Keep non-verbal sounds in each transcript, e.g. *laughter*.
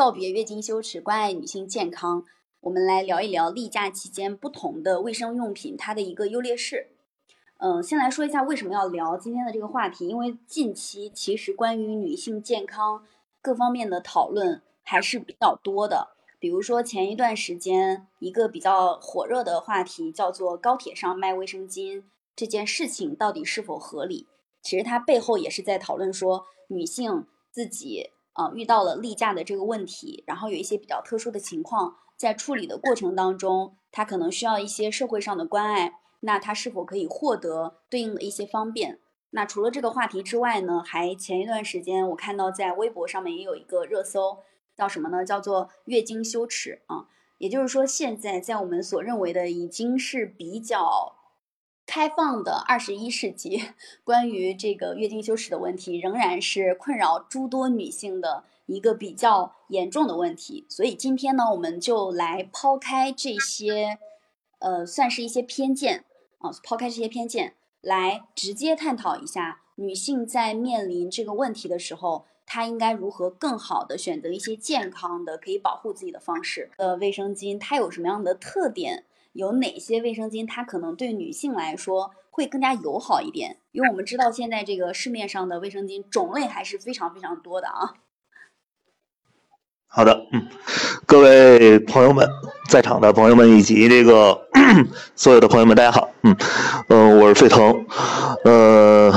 告别月经羞耻，关爱女性健康。我们来聊一聊例假期间不同的卫生用品它的一个优劣势。嗯，先来说一下为什么要聊今天的这个话题，因为近期其实关于女性健康各方面的讨论还是比较多的。比如说前一段时间一个比较火热的话题叫做高铁上卖卫生巾这件事情到底是否合理？其实它背后也是在讨论说女性自己啊遇到了例假的这个问题，然后有一些比较特殊的情况，在处理的过程当中，他可能需要一些社会上的关爱，那他是否可以获得对应的一些方便？那除了这个话题之外呢，还前一段时间我看到在微博上面也有一个热搜。叫什么呢？叫做月经羞耻啊！也就是说，现在在我们所认为的已经是比较开放的二十一世纪，关于这个月经羞耻的问题，仍然是困扰诸多女性的一个比较严重的问题。所以今天呢，我们就来抛开这些，呃，算是一些偏见啊，抛开这些偏见，来直接探讨一下女性在面临这个问题的时候。她应该如何更好的选择一些健康的、可以保护自己的方式？呃，卫生巾它有什么样的特点？有哪些卫生巾它可能对女性来说会更加友好一点？因为我们知道现在这个市面上的卫生巾种类还是非常非常多的啊。好的，嗯，各位朋友们，在场的朋友们以及这个 *clears throat* 所有的朋友们，大家好，嗯，呃，我是沸腾，呃。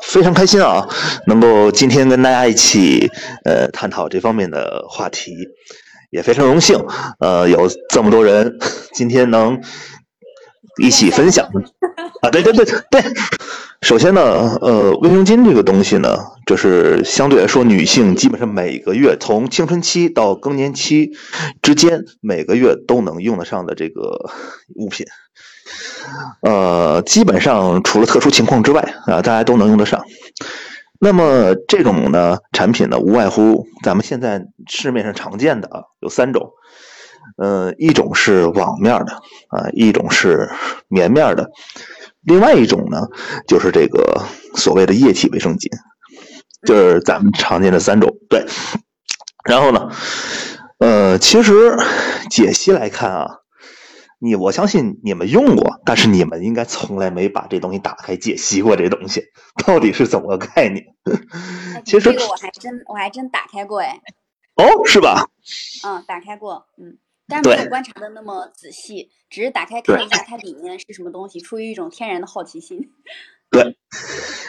非常开心啊，能够今天跟大家一起呃探讨这方面的话题，也非常荣幸，呃有这么多人今天能一起分享 *laughs* 啊，对对对对。首先呢，呃，卫生巾这个东西呢，就是相对来说，女性基本上每个月从青春期到更年期之间，每个月都能用得上的这个物品。呃，基本上除了特殊情况之外啊，大家都能用得上。那么这种呢产品呢，无外乎咱们现在市面上常见的啊，有三种。呃，一种是网面的啊，一种是棉面的，另外一种呢就是这个所谓的液体卫生巾，就是咱们常见的三种。对。然后呢，呃，其实解析来看啊。你我相信你们用过，但是你们应该从来没把这东西打开解析过。这东西到底是怎么个概念？其实这个我还真我还真打开过哎。哦，是吧？嗯，打开过，嗯，但是没有观察的那么仔细，只是打开看一下它里面是什么东西，出于一种天然的好奇心。*laughs* 对，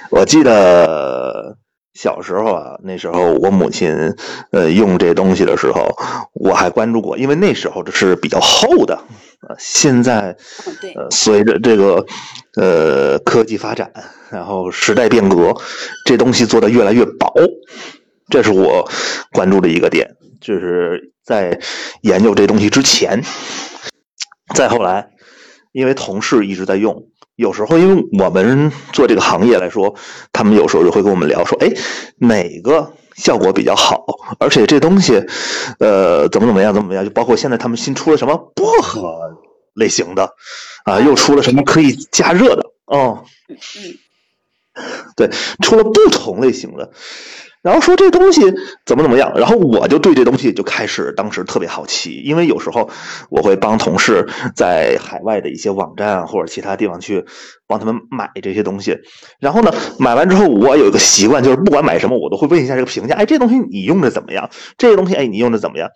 我记得。小时候啊，那时候我母亲呃用这东西的时候，我还关注过，因为那时候这是比较厚的，呃，现在呃随着这个呃科技发展，然后时代变革，这东西做的越来越薄，这是我关注的一个点，就是在研究这东西之前，再后来，因为同事一直在用。有时候，因为我们做这个行业来说，他们有时候就会跟我们聊说：“哎，哪个效果比较好？而且这东西，呃，怎么怎么样，怎么怎么样？就包括现在他们新出了什么薄荷类型的，啊，又出了什么可以加热的哦，对，出了不同类型的。”然后说这东西怎么怎么样，然后我就对这东西就开始当时特别好奇，因为有时候我会帮同事在海外的一些网站或者其他地方去帮他们买这些东西，然后呢，买完之后我有一个习惯，就是不管买什么，我都会问一下这个评价，哎，这东西你用的怎么样？这个东西，哎，你用的怎么样？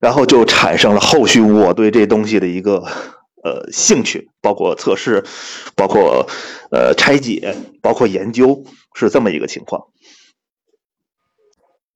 然后就产生了后续我对这东西的一个呃兴趣，包括测试，包括呃拆解，包括研究，是这么一个情况。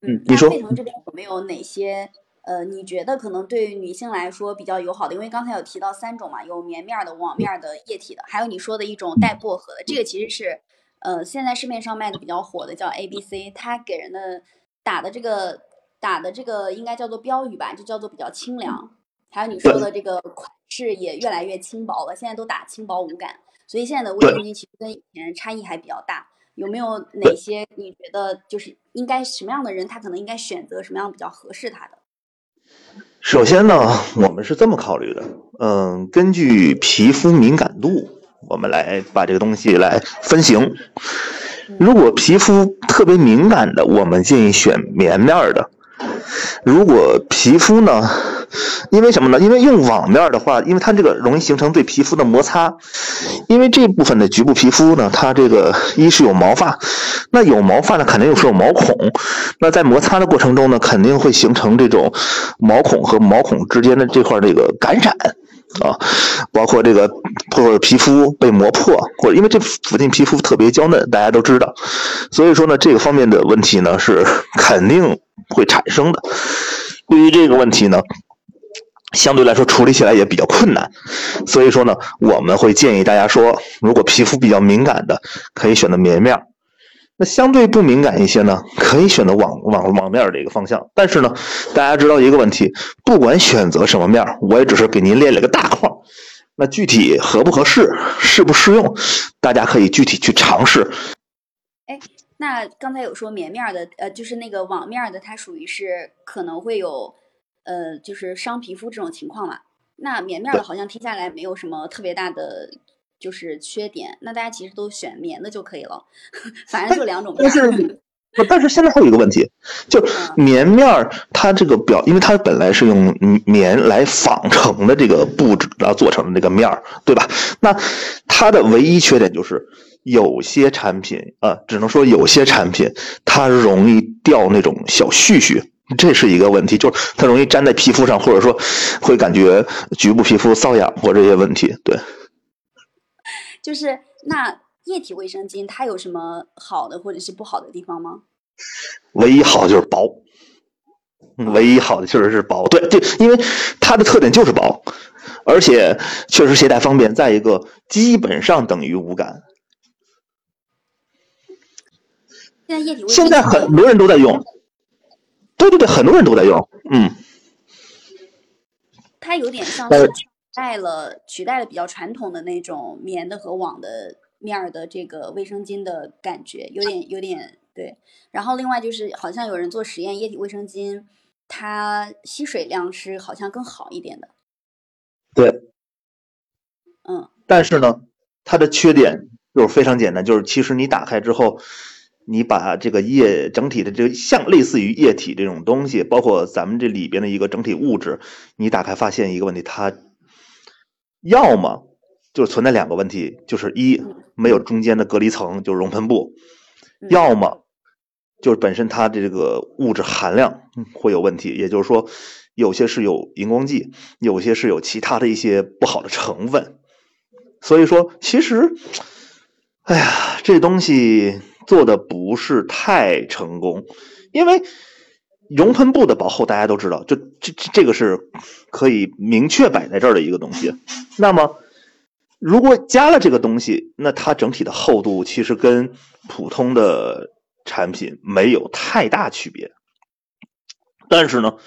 嗯，你说费腾这边有没有哪些呃，你觉得可能对于女性来说比较友好的？因为刚才有提到三种嘛，有棉面的、网面的、液体的，还有你说的一种带薄荷的。这个其实是呃，现在市面上卖的比较火的，叫 A B C。它给人的打的这个打的这个应该叫做标语吧，就叫做比较清凉。还有你说的这个款式也越来越轻薄了，现在都打轻薄无感，所以现在的卫生巾其实跟以前差异还比较大。有没有哪些你觉得就是应该什么样的人，他可能应该选择什么样比较合适他的？首先呢，我们是这么考虑的，嗯，根据皮肤敏感度，我们来把这个东西来分型。如果皮肤特别敏感的，我们建议选棉面的；如果皮肤呢，因为什么呢？因为用网面的话，因为它这个容易形成对皮肤的摩擦，因为这部分的局部皮肤呢，它这个一是有毛发，那有毛发呢，肯定又是有毛孔，那在摩擦的过程中呢，肯定会形成这种毛孔和毛孔之间的这块这个感染。啊，包括这个或者皮肤被磨破，或者因为这附近皮肤特别娇嫩，大家都知道，所以说呢，这个方面的问题呢是肯定会产生的。对于这个问题呢，相对来说处理起来也比较困难，所以说呢，我们会建议大家说，如果皮肤比较敏感的，可以选择棉面。那相对不敏感一些呢，可以选择网网网面这个方向。但是呢，大家知道一个问题，不管选择什么面，我也只是给您列了个大框。那具体合不合适，适不适用，大家可以具体去尝试。哎，那刚才有说棉面的，呃，就是那个网面的，它属于是可能会有，呃，就是伤皮肤这种情况嘛。那棉面的好像听下来没有什么特别大的。就是缺点，那大家其实都选棉的就可以了，*laughs* 反正就两种。*laughs* 但是，但是现在还有一个问题，就棉面儿它这个表，因为它本来是用棉来纺成的这个布质，然后做成的这个面儿，对吧？那它的唯一缺点就是有些产品啊，只能说有些产品它容易掉那种小絮絮，这是一个问题，就是它容易粘在皮肤上，或者说会感觉局部皮肤瘙痒或这些问题，对。就是那液体卫生巾，它有什么好的或者是不好的地方吗？唯一好的就是薄，唯一好的确实是薄。对对，因为它的特点就是薄，而且确实携带方便。再一个，基本上等于无感。现在液体卫生巾，现在很多人都在用。对对对，很多人都在用。嗯，它有点像是取。代了取代了比较传统的那种棉的和网的面儿的这个卫生巾的感觉，有点有点对。然后另外就是好像有人做实验，液体卫生巾它吸水量是好像更好一点的。对，嗯。但是呢，它的缺点就是非常简单，就是其实你打开之后，你把这个液整体的这个像类似于液体这种东西，包括咱们这里边的一个整体物质，你打开发现一个问题，它。要么就是存在两个问题，就是一没有中间的隔离层，就是熔喷布；要么就是本身它的这个物质含量会有问题，也就是说有些是有荧光剂，有些是有其他的一些不好的成分。所以说，其实，哎呀，这东西做的不是太成功，因为。熔喷布的薄厚大家都知道，就这这个是可以明确摆在这儿的一个东西。那么，如果加了这个东西，那它整体的厚度其实跟普通的产品没有太大区别。但是呢，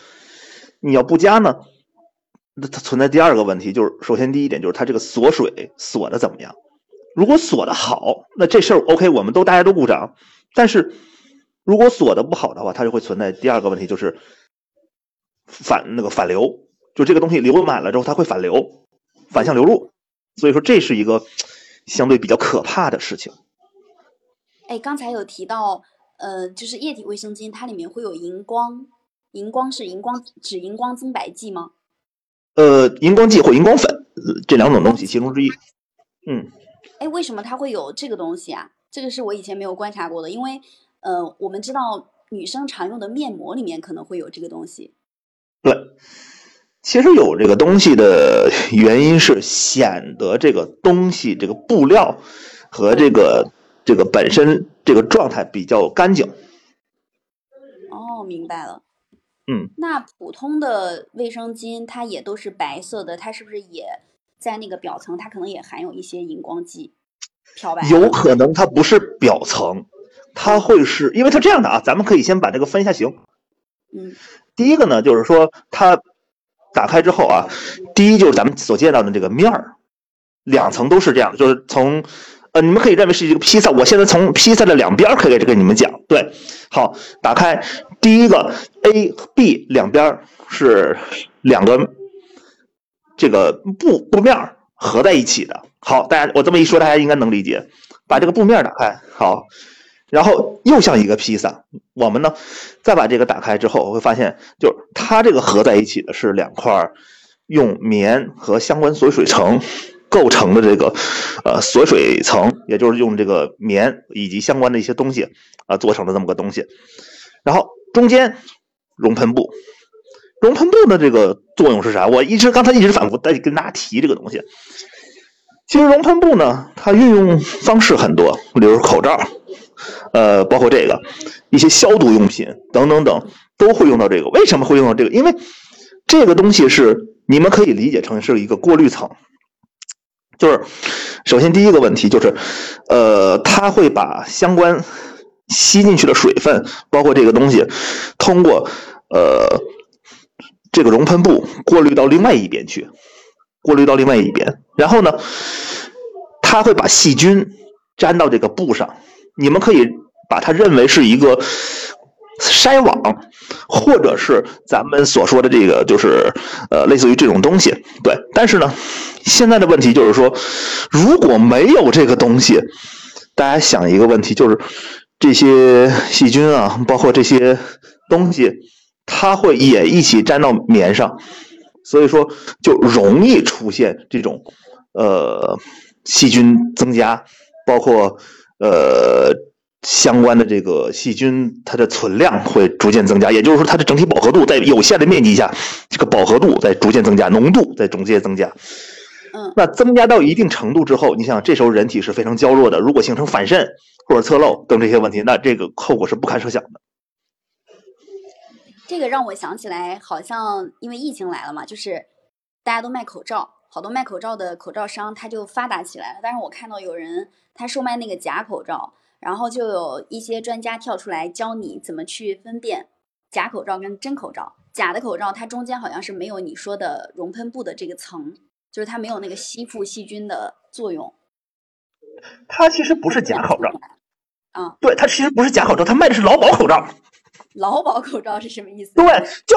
你要不加呢，那它存在第二个问题，就是首先第一点就是它这个锁水锁的怎么样？如果锁的好，那这事儿 OK，我们都大家都鼓掌。但是。如果锁的不好的话，它就会存在第二个问题，就是反那个反流，就这个东西流满了之后，它会反流，反向流入，所以说这是一个相对比较可怕的事情。哎，刚才有提到，呃，就是液体卫生巾，它里面会有荧光，荧光是荧光指荧光增白剂吗？呃，荧光剂或荧光粉这两种东西其中之一。嗯。哎，为什么它会有这个东西啊？这个是我以前没有观察过的，因为。呃，我们知道女生常用的面膜里面可能会有这个东西。对，其实有这个东西的原因是显得这个东西这个布料和这个这个本身这个状态比较干净。哦，明白了。嗯，那普通的卫生巾它也都是白色的，它是不是也在那个表层？它可能也含有一些荧光剂漂白？有可能它不是表层。它会是因为它这样的啊，咱们可以先把这个分一下型。嗯，第一个呢，就是说它打开之后啊，第一就是咱们所见到的这个面儿，两层都是这样，就是从呃，你们可以认为是一个披萨。我现在从披萨的两边可以跟你们讲，对，好，打开第一个 A、B 两边是两个这个布布面合在一起的。好，大家我这么一说，大家应该能理解。把这个布面打开，好。然后又像一个披萨。我们呢，再把这个打开之后，会发现，就是它这个合在一起的是两块用棉和相关锁水层构成的这个呃锁水层，也就是用这个棉以及相关的一些东西啊做成的这么个东西。然后中间熔喷布，熔喷布的这个作用是啥？我一直刚才一直反复在跟大家提这个东西。其实熔喷布呢，它运用方式很多，比如口罩，呃，包括这个一些消毒用品等等等，都会用到这个。为什么会用到这个？因为这个东西是你们可以理解成是一个过滤层。就是首先第一个问题就是，呃，它会把相关吸进去的水分，包括这个东西，通过呃这个熔喷布过滤到另外一边去。过滤到另外一边，然后呢，它会把细菌粘到这个布上。你们可以把它认为是一个筛网，或者是咱们所说的这个，就是呃，类似于这种东西。对，但是呢，现在的问题就是说，如果没有这个东西，大家想一个问题，就是这些细菌啊，包括这些东西，它会也一起粘到棉上。所以说，就容易出现这种，呃，细菌增加，包括呃相关的这个细菌，它的存量会逐渐增加。也就是说，它的整体饱和度在有限的面积下，这个饱和度在逐渐增加，浓度在逐渐增加。嗯，那增加到一定程度之后，你想，这时候人体是非常娇弱的，如果形成反渗或者侧漏等这些问题，那这个后果是不堪设想的。这个让我想起来，好像因为疫情来了嘛，就是大家都卖口罩，好多卖口罩的口罩商他就发达起来了。但是我看到有人他售卖那个假口罩，然后就有一些专家跳出来教你怎么去分辨假口罩跟真口罩。假的口罩它中间好像是没有你说的熔喷布的这个层，就是它没有那个吸附细菌的作用。它其实不是假口罩，啊，对，它其实不是假口罩，它卖的是劳保口罩。劳保口罩是什么意思？对，就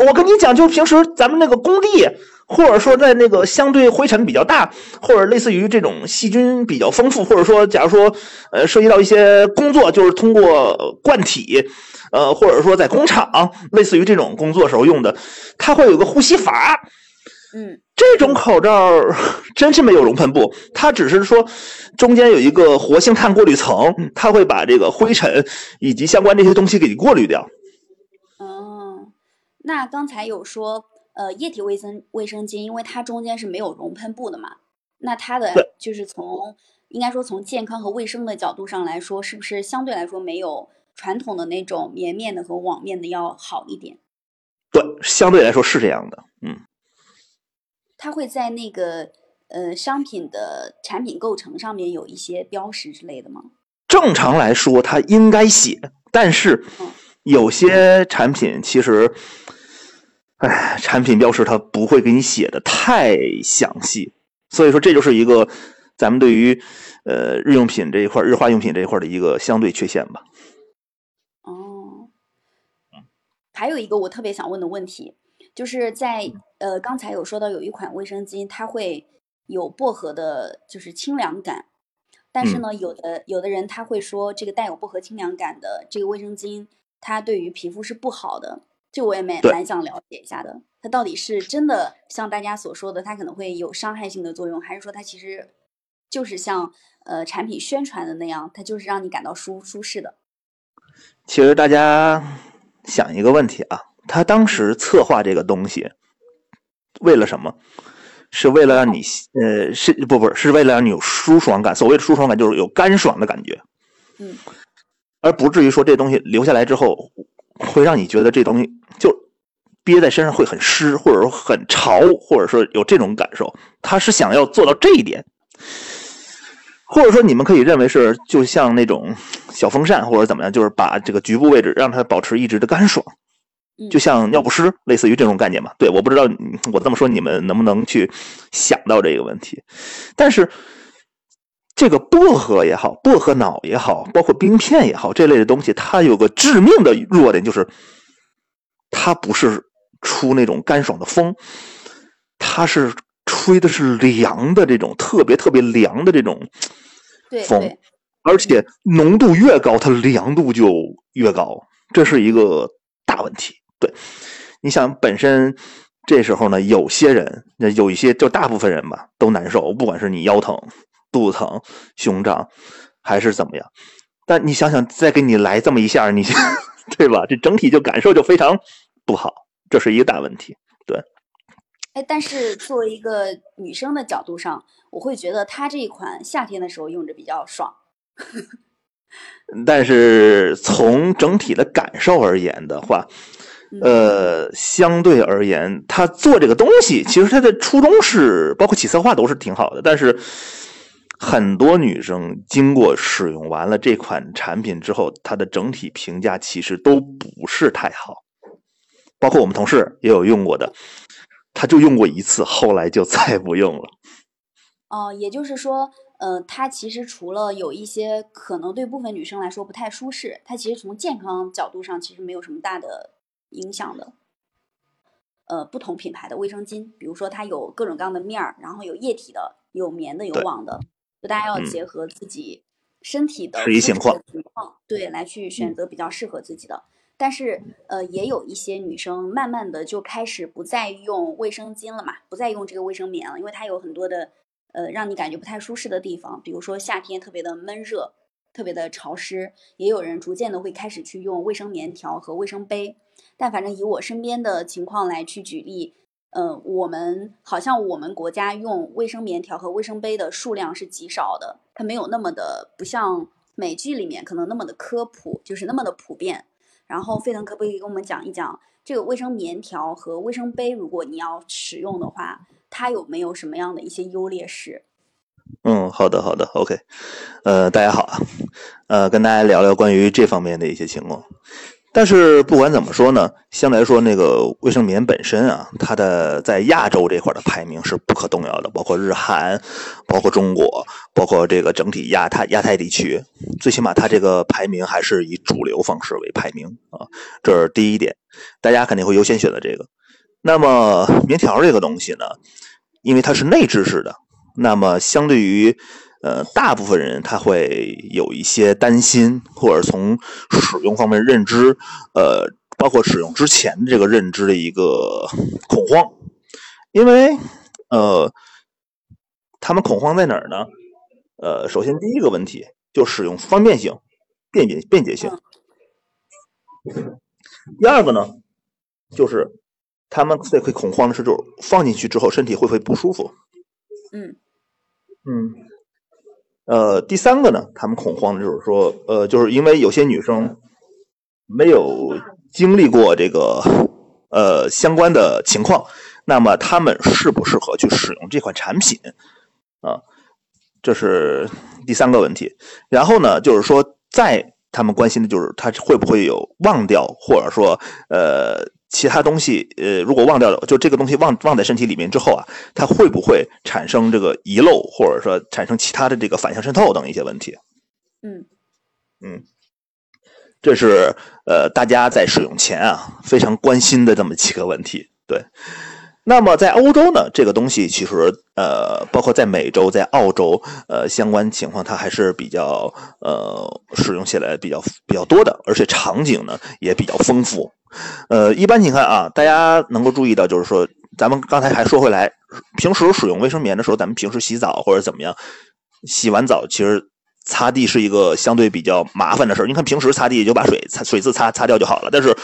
我跟你讲，就平时咱们那个工地，或者说在那个相对灰尘比较大，或者类似于这种细菌比较丰富，或者说假如说呃涉及到一些工作，就是通过罐体，呃或者说在工厂类似于这种工作时候用的，它会有个呼吸阀。嗯，这种口罩真是没有熔喷布，它只是说中间有一个活性炭过滤层，它会把这个灰尘以及相关这些东西给你过滤掉。哦，那刚才有说，呃，液体卫生卫生巾，因为它中间是没有熔喷布的嘛，那它的就是从应该说从健康和卫生的角度上来说，是不是相对来说没有传统的那种棉面的和网面的要好一点？对，相对来说是这样的，嗯。它会在那个呃商品的产品构成上面有一些标识之类的吗？正常来说，它应该写，但是有些产品其实，哎，产品标识它不会给你写的太详细，所以说这就是一个咱们对于呃日用品这一块、日化用品这一块的一个相对缺陷吧。哦，还有一个我特别想问的问题。就是在呃，刚才有说到有一款卫生巾，它会有薄荷的，就是清凉感。但是呢，有的有的人他会说，这个带有薄荷清凉感的这个卫生巾，它对于皮肤是不好的。这我也蛮蛮想了解一下的，它到底是真的像大家所说的，它可能会有伤害性的作用，还是说它其实就是像呃产品宣传的那样，它就是让你感到舒舒适的？其实大家想一个问题啊。他当时策划这个东西，为了什么？是为了让你呃，是不不是为了让你有舒爽感？所谓的舒爽感就是有干爽的感觉，嗯，而不至于说这东西留下来之后会让你觉得这东西就憋在身上会很湿，或者说很潮，或者说有这种感受。他是想要做到这一点，或者说你们可以认为是就像那种小风扇或者怎么样，就是把这个局部位置让它保持一直的干爽。就像尿不湿，类似于这种概念嘛？对，我不知道我这么说你们能不能去想到这个问题。但是这个薄荷也好，薄荷脑也好，包括冰片也好，这类的东西，它有个致命的弱点，就是它不是出那种干爽的风，它是吹的是凉的这种特别特别凉的这种风。而且浓度越高，它凉度就越高，这是一个大问题。对，你想本身这时候呢，有些人，那有一些就大部分人吧，都难受，不管是你腰疼、肚子疼、胸胀，还是怎么样。但你想想，再给你来这么一下，你 *laughs* 对吧？这整体就感受就非常不好，这是一个大问题。对。哎，但是作为一个女生的角度上，我会觉得它这一款夏天的时候用着比较爽。*laughs* 但是从整体的感受而言的话，呃，相对而言，他做这个东西，*laughs* 其实他的初衷是，包括起策划都是挺好的。但是很多女生经过使用完了这款产品之后，她的整体评价其实都不是太好。包括我们同事也有用过的，他就用过一次，后来就再不用了。哦，也就是说。呃，它其实除了有一些可能对部分女生来说不太舒适，它其实从健康角度上其实没有什么大的影响的。呃，不同品牌的卫生巾，比如说它有各种各样的面儿，然后有液体的，有棉的，有网的，就大家要结合自己身体的实际情况，对，来去选择比较适合自己的。但是，呃，也有一些女生慢慢的就开始不再用卫生巾了嘛，不再用这个卫生棉了，因为它有很多的。呃，让你感觉不太舒适的地方，比如说夏天特别的闷热，特别的潮湿，也有人逐渐的会开始去用卫生棉条和卫生杯。但反正以我身边的情况来去举例，呃，我们好像我们国家用卫生棉条和卫生杯的数量是极少的，它没有那么的不像美剧里面可能那么的科普，就是那么的普遍。然后沸腾可不可以跟我们讲一讲这个卫生棉条和卫生杯，如果你要使用的话？它有没有什么样的一些优劣势？嗯，好的，好的，OK。呃，大家好啊，呃，跟大家聊聊关于这方面的一些情况。但是不管怎么说呢，相对来说，那个卫生棉本身啊，它的在亚洲这块的排名是不可动摇的，包括日韩，包括中国，包括这个整体亚太亚太地区，最起码它这个排名还是以主流方式为排名啊，这是第一点，大家肯定会优先选择这个。那么棉条这个东西呢，因为它是内置式的，那么相对于呃大部分人他会有一些担心，或者从使用方面认知，呃，包括使用之前的这个认知的一个恐慌，因为呃他们恐慌在哪儿呢？呃，首先第一个问题就使用方便性、便捷便捷性，第二个呢就是。他们最会恐慌的是，就是放进去之后身体会不会不舒服？嗯嗯，呃，第三个呢，他们恐慌的就是说，呃，就是因为有些女生没有经历过这个呃相关的情况，那么他们适不适合去使用这款产品啊？这是第三个问题。然后呢，就是说，在他们关心的就是他会不会有忘掉，或者说呃。其他东西，呃，如果忘掉了，就这个东西忘忘在身体里面之后啊，它会不会产生这个遗漏，或者说产生其他的这个反向渗透等一些问题？嗯嗯，这是呃大家在使用前啊非常关心的这么几个问题。对，那么在欧洲呢，这个东西其实呃，包括在美洲、在澳洲，呃，相关情况它还是比较呃使用起来比较比较多的，而且场景呢也比较丰富。呃，一般情况啊，大家能够注意到，就是说，咱们刚才还说回来，平时使用卫生棉的时候，咱们平时洗澡或者怎么样，洗完澡其实擦地是一个相对比较麻烦的事儿。你看平时擦地就把水擦水渍擦擦掉就好了，但是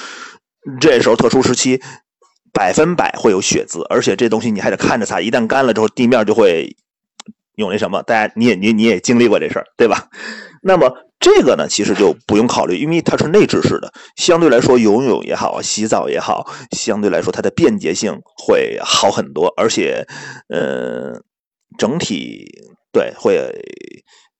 这时候特殊时期，百分百会有血渍，而且这东西你还得看着擦，一旦干了之后，地面就会有那什么。大家你也你你也经历过这事儿，对吧？*laughs* 那么。这个呢，其实就不用考虑，因为它是内置式的，相对来说游泳也好，洗澡也好，相对来说它的便捷性会好很多，而且，呃，整体对会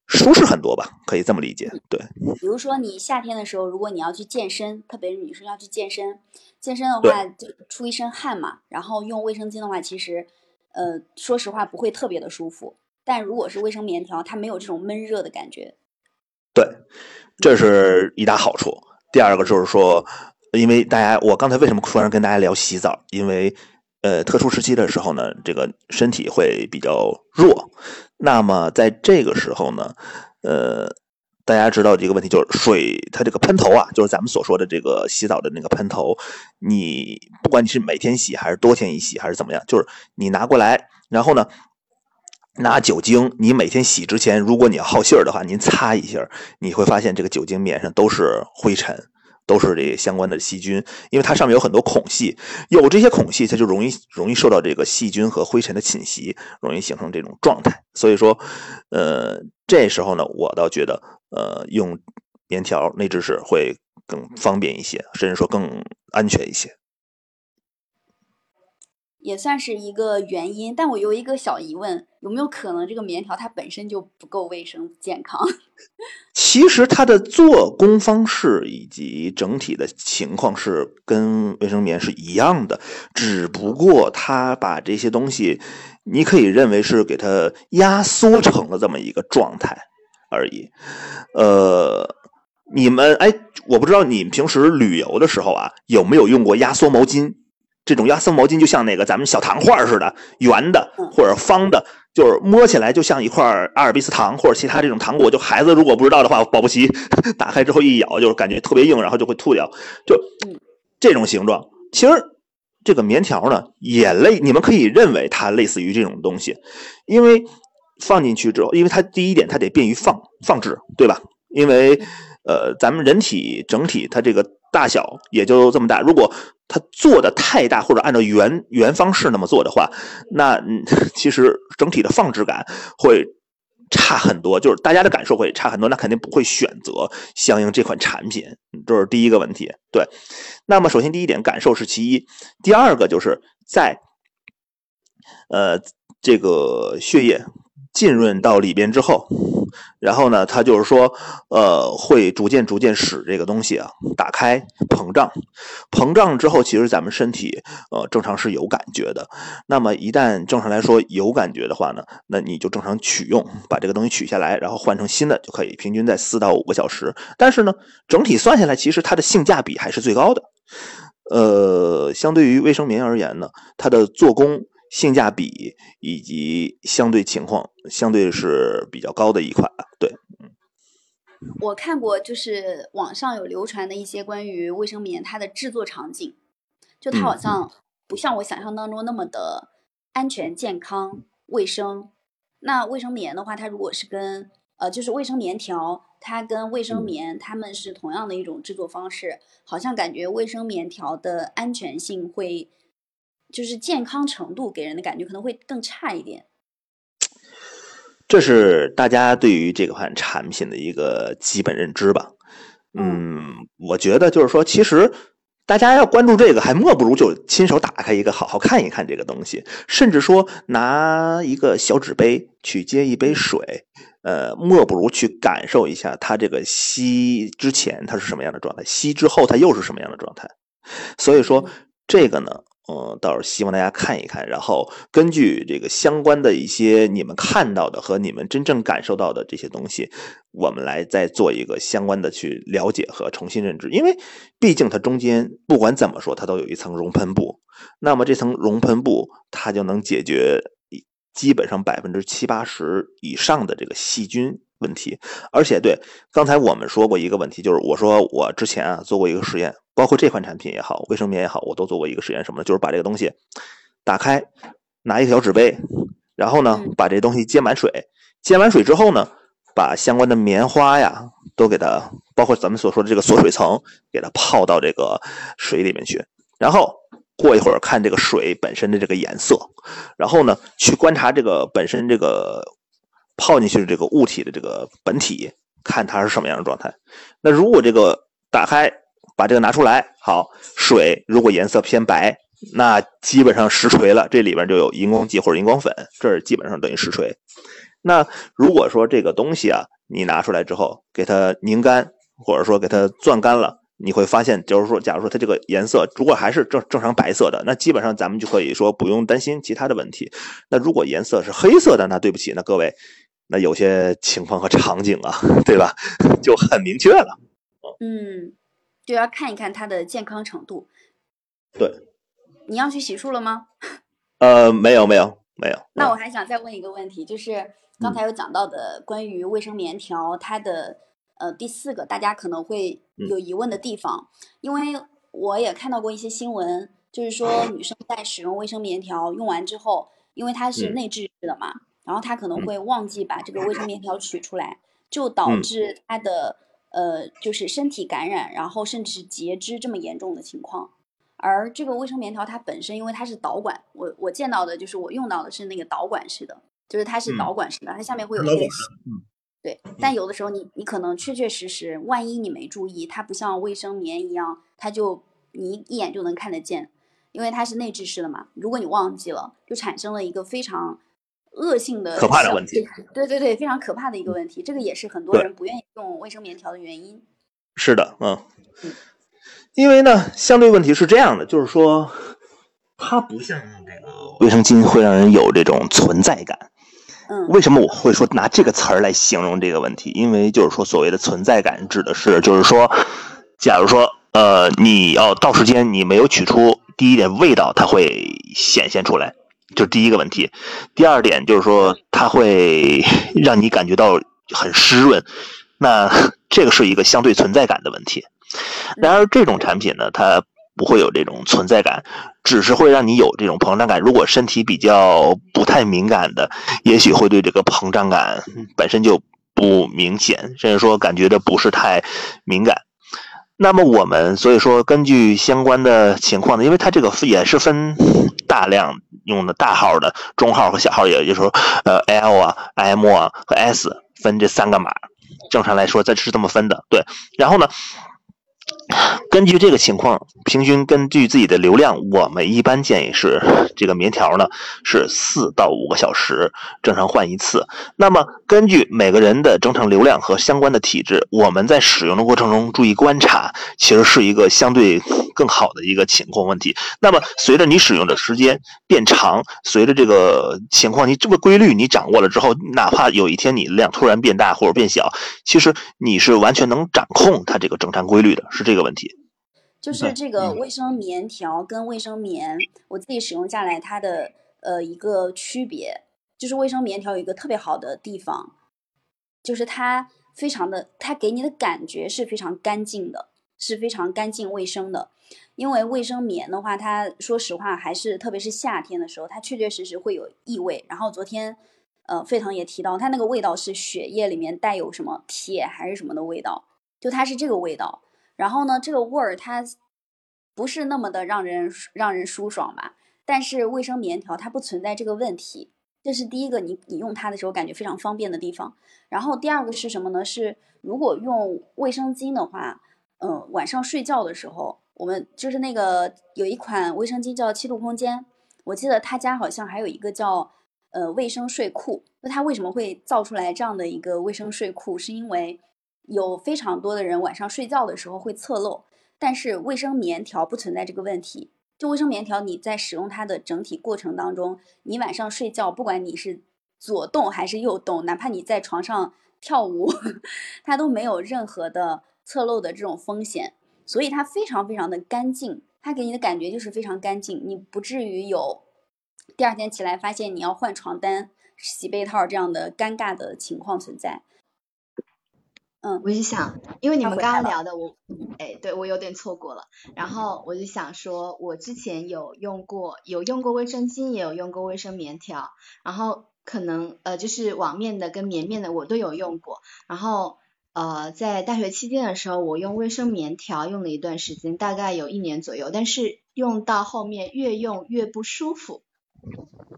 舒适很多吧，可以这么理解。对，比如说你夏天的时候，如果你要去健身，特别是女生要去健身，健身的话就出一身汗嘛，然后用卫生巾的话，其实，呃，说实话不会特别的舒服，但如果是卫生棉条，它没有这种闷热的感觉。对，这是一大好处。第二个就是说，因为大家，我刚才为什么突然跟大家聊洗澡？因为，呃，特殊时期的时候呢，这个身体会比较弱。那么在这个时候呢，呃，大家知道这个问题，就是水它这个喷头啊，就是咱们所说的这个洗澡的那个喷头，你不管你是每天洗还是多天一洗还是怎么样，就是你拿过来，然后呢，拿酒精，你每天洗之前，如果你要好信儿的话，您擦一下，你会发现这个酒精面上都是灰尘。都是这相关的细菌，因为它上面有很多孔隙，有这些孔隙，它就容易容易受到这个细菌和灰尘的侵袭，容易形成这种状态。所以说，呃，这时候呢，我倒觉得，呃，用棉条内置式会更方便一些，甚至说更安全一些。也算是一个原因，但我有一个小疑问，有没有可能这个棉条它本身就不够卫生健康？*laughs* 其实它的做工方式以及整体的情况是跟卫生棉是一样的，只不过它把这些东西，你可以认为是给它压缩成了这么一个状态而已。呃，你们哎，我不知道你们平时旅游的时候啊，有没有用过压缩毛巾？这种压缩毛巾就像那个咱们小糖块似的，圆的或者方的，就是摸起来就像一块阿尔卑斯糖或者其他这种糖果。就孩子如果不知道的话，保不齐 *laughs* 打开之后一咬，就是感觉特别硬，然后就会吐掉。就这种形状，其实这个棉条呢也类，你们可以认为它类似于这种东西，因为放进去之后，因为它第一点它得便于放放置，对吧？因为呃，咱们人体整体它这个。大小也就这么大。如果它做的太大，或者按照原原方式那么做的话，那嗯 *laughs* 其实整体的放置感会差很多，就是大家的感受会差很多。那肯定不会选择相应这款产品，这是第一个问题。对，那么首先第一点感受是其一，第二个就是在呃这个血液浸润到里边之后。然后呢，它就是说，呃，会逐渐逐渐使这个东西啊打开膨胀，膨胀之后，其实咱们身体呃正常是有感觉的。那么一旦正常来说有感觉的话呢，那你就正常取用，把这个东西取下来，然后换成新的就可以，平均在四到五个小时。但是呢，整体算下来，其实它的性价比还是最高的。呃，相对于卫生棉而言呢，它的做工。性价比以及相对情况，相对是比较高的一款对，嗯，我看过，就是网上有流传的一些关于卫生棉它的制作场景，就它好像不像我想象当中那么的安全、健康、卫生。那卫生棉的话，它如果是跟呃，就是卫生棉条，它跟卫生棉它们是同样的一种制作方式，好像感觉卫生棉条的安全性会。就是健康程度给人的感觉可能会更差一点，这是大家对于这款产品的一个基本认知吧。嗯，我觉得就是说，其实大家要关注这个，还莫不如就亲手打开一个，好好看一看这个东西，甚至说拿一个小纸杯去接一杯水，呃，莫不如去感受一下它这个吸之前它是什么样的状态，吸之后它又是什么样的状态。所以说这个呢。嗯，倒是希望大家看一看，然后根据这个相关的一些你们看到的和你们真正感受到的这些东西，我们来再做一个相关的去了解和重新认知。因为毕竟它中间不管怎么说，它都有一层熔喷布，那么这层熔喷布它就能解决基本上百分之七八十以上的这个细菌问题。而且对刚才我们说过一个问题，就是我说我之前啊做过一个实验。包括这款产品也好，卫生棉也好，我都做过一个实验，什么呢？就是把这个东西打开，拿一个小纸杯，然后呢，把这东西接满水，接满水之后呢，把相关的棉花呀都给它，包括咱们所说的这个锁水层，给它泡到这个水里面去，然后过一会儿看这个水本身的这个颜色，然后呢，去观察这个本身这个泡进去的这个物体的这个本体，看它是什么样的状态。那如果这个打开，把这个拿出来，好，水如果颜色偏白，那基本上实锤了，这里边就有荧光剂或者荧光粉，这基本上等于实锤。那如果说这个东西啊，你拿出来之后给它拧干，或者说给它攥干了，你会发现，就是说，假如说它这个颜色如果还是正正常白色的，那基本上咱们就可以说不用担心其他的问题。那如果颜色是黑色的，那对不起，那各位，那有些情况和场景啊，对吧，*laughs* 就很明确了。嗯。就要看一看它的健康程度。对，你要去洗漱了吗？*laughs* 呃，没有，没有，没有。那我还想再问一个问题，就是刚才有讲到的关于卫生棉条，它的呃，第四个大家可能会有疑问的地方，因为我也看到过一些新闻，就是说女生在使用卫生棉条用完之后，因为它是内置式的嘛，然后他可能会忘记把这个卫生棉条取出来，就导致他的呃就是身体感染，然后甚至截肢这么严重的情况。而这个卫生棉条它本身，因为它是导管，我我见到的就是我用到的是那个导管式的，就是它是导管式的，它下面会有一些，对。但有的时候你你可能确确实实，万一你没注意，它不像卫生棉一样，它就你一眼就能看得见，因为它是内置式的嘛。如果你忘记了，就产生了一个非常恶性的可怕的问题。对对对，非常可怕的一个问题，这个也是很多人不愿意用卫生棉条的原因。是的，嗯。因为呢，相对问题是这样的，就是说，它不像这个卫生巾会让人有这种存在感。嗯，为什么我会说拿这个词儿来形容这个问题？因为就是说，所谓的存在感指的是，就是说，假如说，呃，你要到时间你没有取出，第一点味道它会显现出来，就第一个问题。第二点就是说，它会 *laughs* 让你感觉到很湿润，那 *laughs* 这个是一个相对存在感的问题。然而，这种产品呢，它不会有这种存在感，只是会让你有这种膨胀感。如果身体比较不太敏感的，也许会对这个膨胀感本身就不明显，甚至说感觉的不是太敏感。那么我们所以说，根据相关的情况呢，因为它这个也是分大量用的大号的、中号和小号，也就是说，呃，L 啊、M 啊和 S 分这三个码。正常来说，这是这么分的，对。然后呢？*laughs* 根据这个情况，平均根据自己的流量，我们一般建议是这个棉条呢是四到五个小时正常换一次。那么根据每个人的正常流量和相关的体质，我们在使用的过程中注意观察，其实是一个相对更好的一个情况问题。那么随着你使用的时间变长，随着这个情况你这个规律你掌握了之后，哪怕有一天你量突然变大或者变小，其实你是完全能掌控它这个正常规律的，是这问题。就是这个卫生棉条跟卫生棉，我自己使用下来，它的呃一个区别，就是卫生棉条有一个特别好的地方，就是它非常的，它给你的感觉是非常干净的，是非常干净卫生的。因为卫生棉的话，它说实话还是特别是夏天的时候，它确确实实会有异味。然后昨天呃沸腾也提到，它那个味道是血液里面带有什么铁还是什么的味道，就它是这个味道。然后呢，这个味儿它不是那么的让人让人舒爽吧？但是卫生棉条它不存在这个问题，这是第一个你你用它的时候感觉非常方便的地方。然后第二个是什么呢？是如果用卫生巾的话，嗯，晚上睡觉的时候，我们就是那个有一款卫生巾叫七度空间，我记得他家好像还有一个叫呃卫生睡裤。那它为什么会造出来这样的一个卫生睡裤？是因为有非常多的人晚上睡觉的时候会侧漏，但是卫生棉条不存在这个问题。就卫生棉条，你在使用它的整体过程当中，你晚上睡觉，不管你是左动还是右动，哪怕你在床上跳舞，*laughs* 它都没有任何的侧漏的这种风险。所以它非常非常的干净，它给你的感觉就是非常干净，你不至于有第二天起来发现你要换床单、洗被套这样的尴尬的情况存在。嗯，我就想，因为你们刚刚聊的，我，哎，对我有点错过了。然后我就想说，我之前有用过，有用过卫生巾，也有用过卫生棉条。然后可能呃，就是网面的跟棉面的我都有用过。然后呃，在大学期间的时候，我用卫生棉条用了一段时间，大概有一年左右。但是用到后面越用越不舒服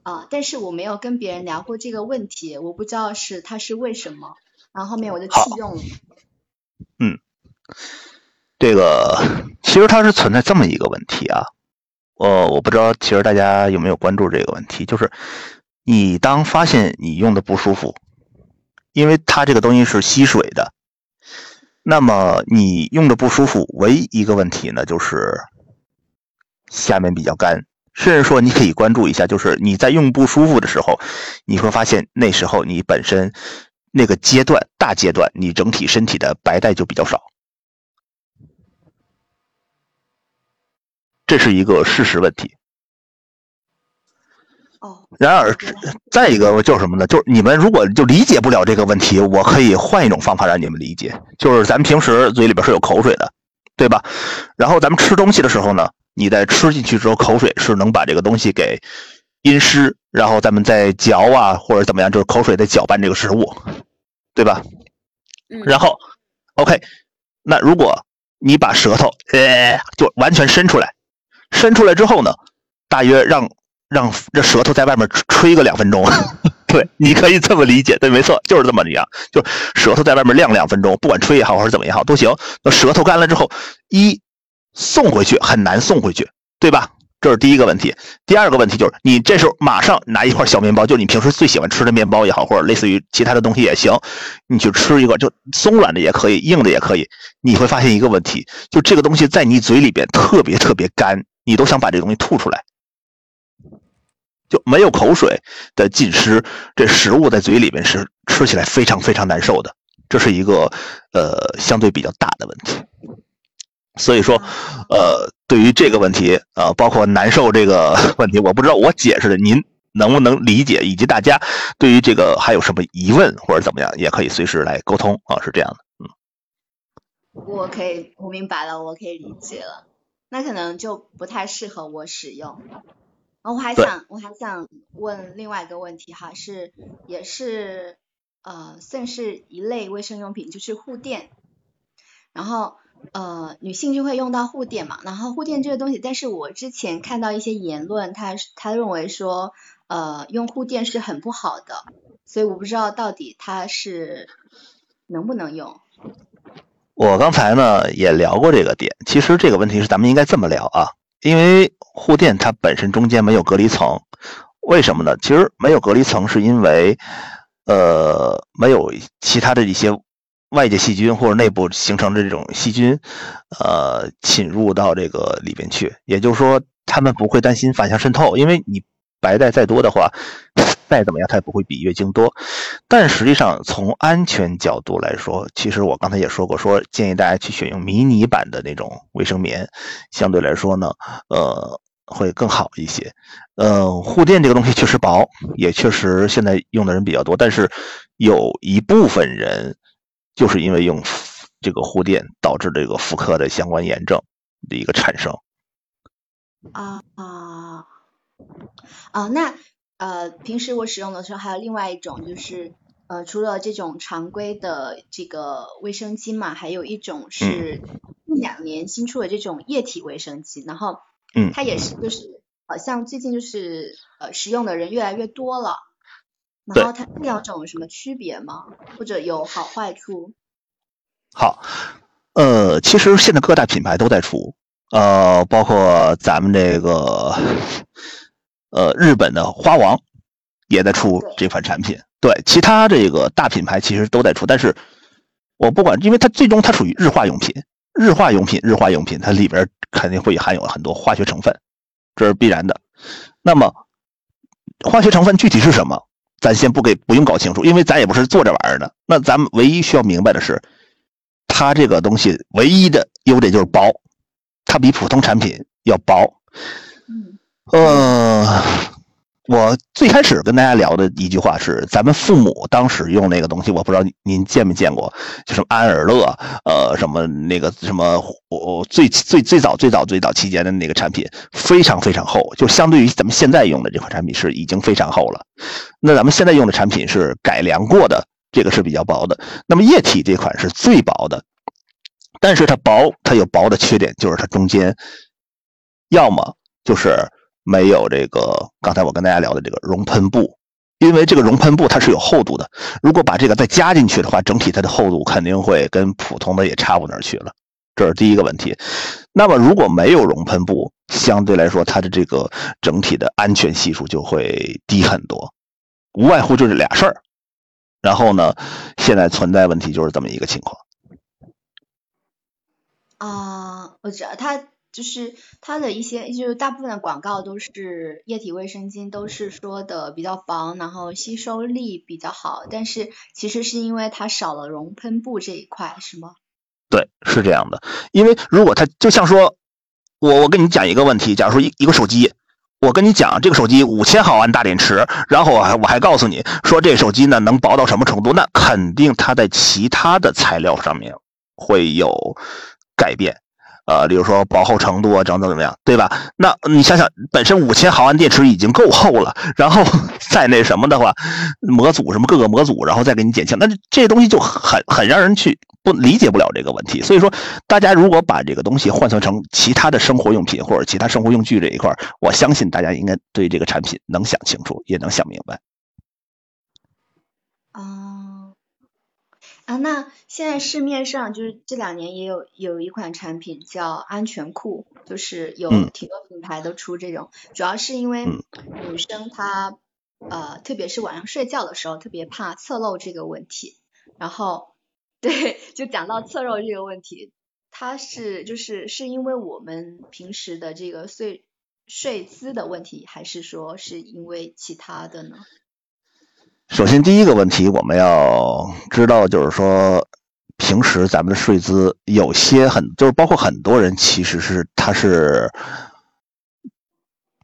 啊。但是我没有跟别人聊过这个问题，我不知道是它是为什么。然后后面我就弃用了。嗯，这个其实它是存在这么一个问题啊，呃，我不知道其实大家有没有关注这个问题，就是你当发现你用的不舒服，因为它这个东西是吸水的，那么你用的不舒服，唯一一个问题呢就是下面比较干，甚至说你可以关注一下，就是你在用不舒服的时候，你会发现那时候你本身。那个阶段，大阶段，你整体身体的白带就比较少，这是一个事实问题。哦，然而，再一个就是什么呢？就是你们如果就理解不了这个问题，我可以换一种方法让你们理解。就是咱们平时嘴里边是有口水的，对吧？然后咱们吃东西的时候呢，你在吃进去之后，口水是能把这个东西给阴湿，然后咱们再嚼啊或者怎么样，就是口水在搅拌这个食物，对吧？嗯，然后，OK，那如果你把舌头呃就完全伸出来，伸出来之后呢，大约让让这舌头在外面吹吹个两分钟，*laughs* 对，你可以这么理解，对，没错，就是这么样，就舌头在外面晾两分钟，不管吹也好，或者怎么也好都行。那舌头干了之后，一送回去很难送回去，对吧？这是第一个问题。第二个问题就是，你这时候马上拿一块小面包，就你平时最喜欢吃的面包也好，或者类似于其他的东西也行，你去吃一个，就松软的也可以，硬的也可以。你会发现一个问题，就这个东西在你嘴里边特别特别干，你都想把这东西吐出来，就没有口水的浸湿，这食物在嘴里边是吃起来非常非常难受的，这是一个呃相对比较大的问题。所以说，呃，对于这个问题，呃，包括难受这个 *laughs* 问题，我不知道我解释的您能不能理解，以及大家对于这个还有什么疑问或者怎么样，也可以随时来沟通啊，是这样的，嗯。我可以，我明白了，我可以理解了。那可能就不太适合我使用。然后我还想，我还想问另外一个问题哈，是也是呃算是一类卫生用品，就是护垫。然后呃女性就会用到护垫嘛，然后护垫这个东西，但是我之前看到一些言论，他他认为说呃用护垫是很不好的，所以我不知道到底它是能不能用。我刚才呢也聊过这个点，其实这个问题是咱们应该这么聊啊，因为护垫它本身中间没有隔离层，为什么呢？其实没有隔离层是因为呃没有其他的一些外界细菌或者内部形成的这种细菌呃侵入到这个里边去，也就是说他们不会担心反向渗透，因为你白带再多的话。再怎么样，它也不会比月经多。但实际上，从安全角度来说，其实我刚才也说过，说建议大家去选用迷你版的那种卫生棉，相对来说呢，呃，会更好一些。呃，护垫这个东西确实薄，也确实现在用的人比较多，但是有一部分人就是因为用这个护垫导致这个妇科的相关炎症的一个产生。啊啊啊！那。呃，平时我使用的时候还有另外一种，就是呃，除了这种常规的这个卫生巾嘛，还有一种是近两年新出的这种液体卫生巾，然后嗯，它也是就是好像最近就是呃使用的人越来越多了，然后它这两种有什么区别吗？或者有好坏处？好，呃，其实现在各大品牌都在出，呃，包括咱们这个。呃，日本的花王也在出这款产品，对，其他这个大品牌其实都在出，但是我不管，因为它最终它属于日化用品，日化用品，日化用品，它里边肯定会含有很多化学成分，这是必然的。那么化学成分具体是什么，咱先不给不用搞清楚，因为咱也不是做这玩意儿的。那咱们唯一需要明白的是，它这个东西唯一的优点就是薄，它比普通产品要薄。呃，我最开始跟大家聊的一句话是，咱们父母当时用那个东西，我不知道您见没见过，就什么安尔乐，呃，什么那个什么，我最最最早最早最早期间的那个产品，非常非常厚，就相对于咱们现在用的这款产品是已经非常厚了。那咱们现在用的产品是改良过的，这个是比较薄的。那么液体这款是最薄的，但是它薄，它有薄的缺点，就是它中间要么就是。没有这个，刚才我跟大家聊的这个熔喷布，因为这个熔喷布它是有厚度的，如果把这个再加进去的话，整体它的厚度肯定会跟普通的也差不哪儿去了，这是第一个问题。那么如果没有熔喷布，相对来说它的这个整体的安全系数就会低很多，无外乎就是俩事儿。然后呢，现在存在问题就是这么一个情况。啊，我知道它。就是它的一些，就是大部分的广告都是液体卫生巾，都是说的比较薄，然后吸收力比较好。但是其实是因为它少了熔喷布这一块，是吗？对，是这样的。因为如果它就像说，我我跟你讲一个问题，假如说一一个手机，我跟你讲，这个手机五千毫安大电池，然后我还我还告诉你说，这手机呢能薄到什么程度？那肯定它在其他的材料上面会有改变，呃，比如说薄厚程度啊，等等怎么样，对吧？那你想想，本身五千毫安电池已经够厚了，然后 *laughs* 再那什么的话，模组什么各个模组，然后再给你减轻，那这东西就很很让人去。不理解不了这个问题，所以说大家如果把这个东西换算成其他的生活用品或者其他生活用具这一块我相信大家应该对这个产品能想清楚，也能想明白。啊，那现在市面上就是这两年也有有一款产品叫安全裤，就是有挺多品牌都出这种，主要是因为女生她呃，特别是晚上睡觉的时候特别怕侧漏这个问题，然后。对，就讲到侧漏这个问题，它是就是是因为我们平时的这个睡睡姿的问题，还是说是因为其他的呢？首先第一个问题我们要知道，就是说平时咱们的睡姿有些很，就是包括很多人其实是他是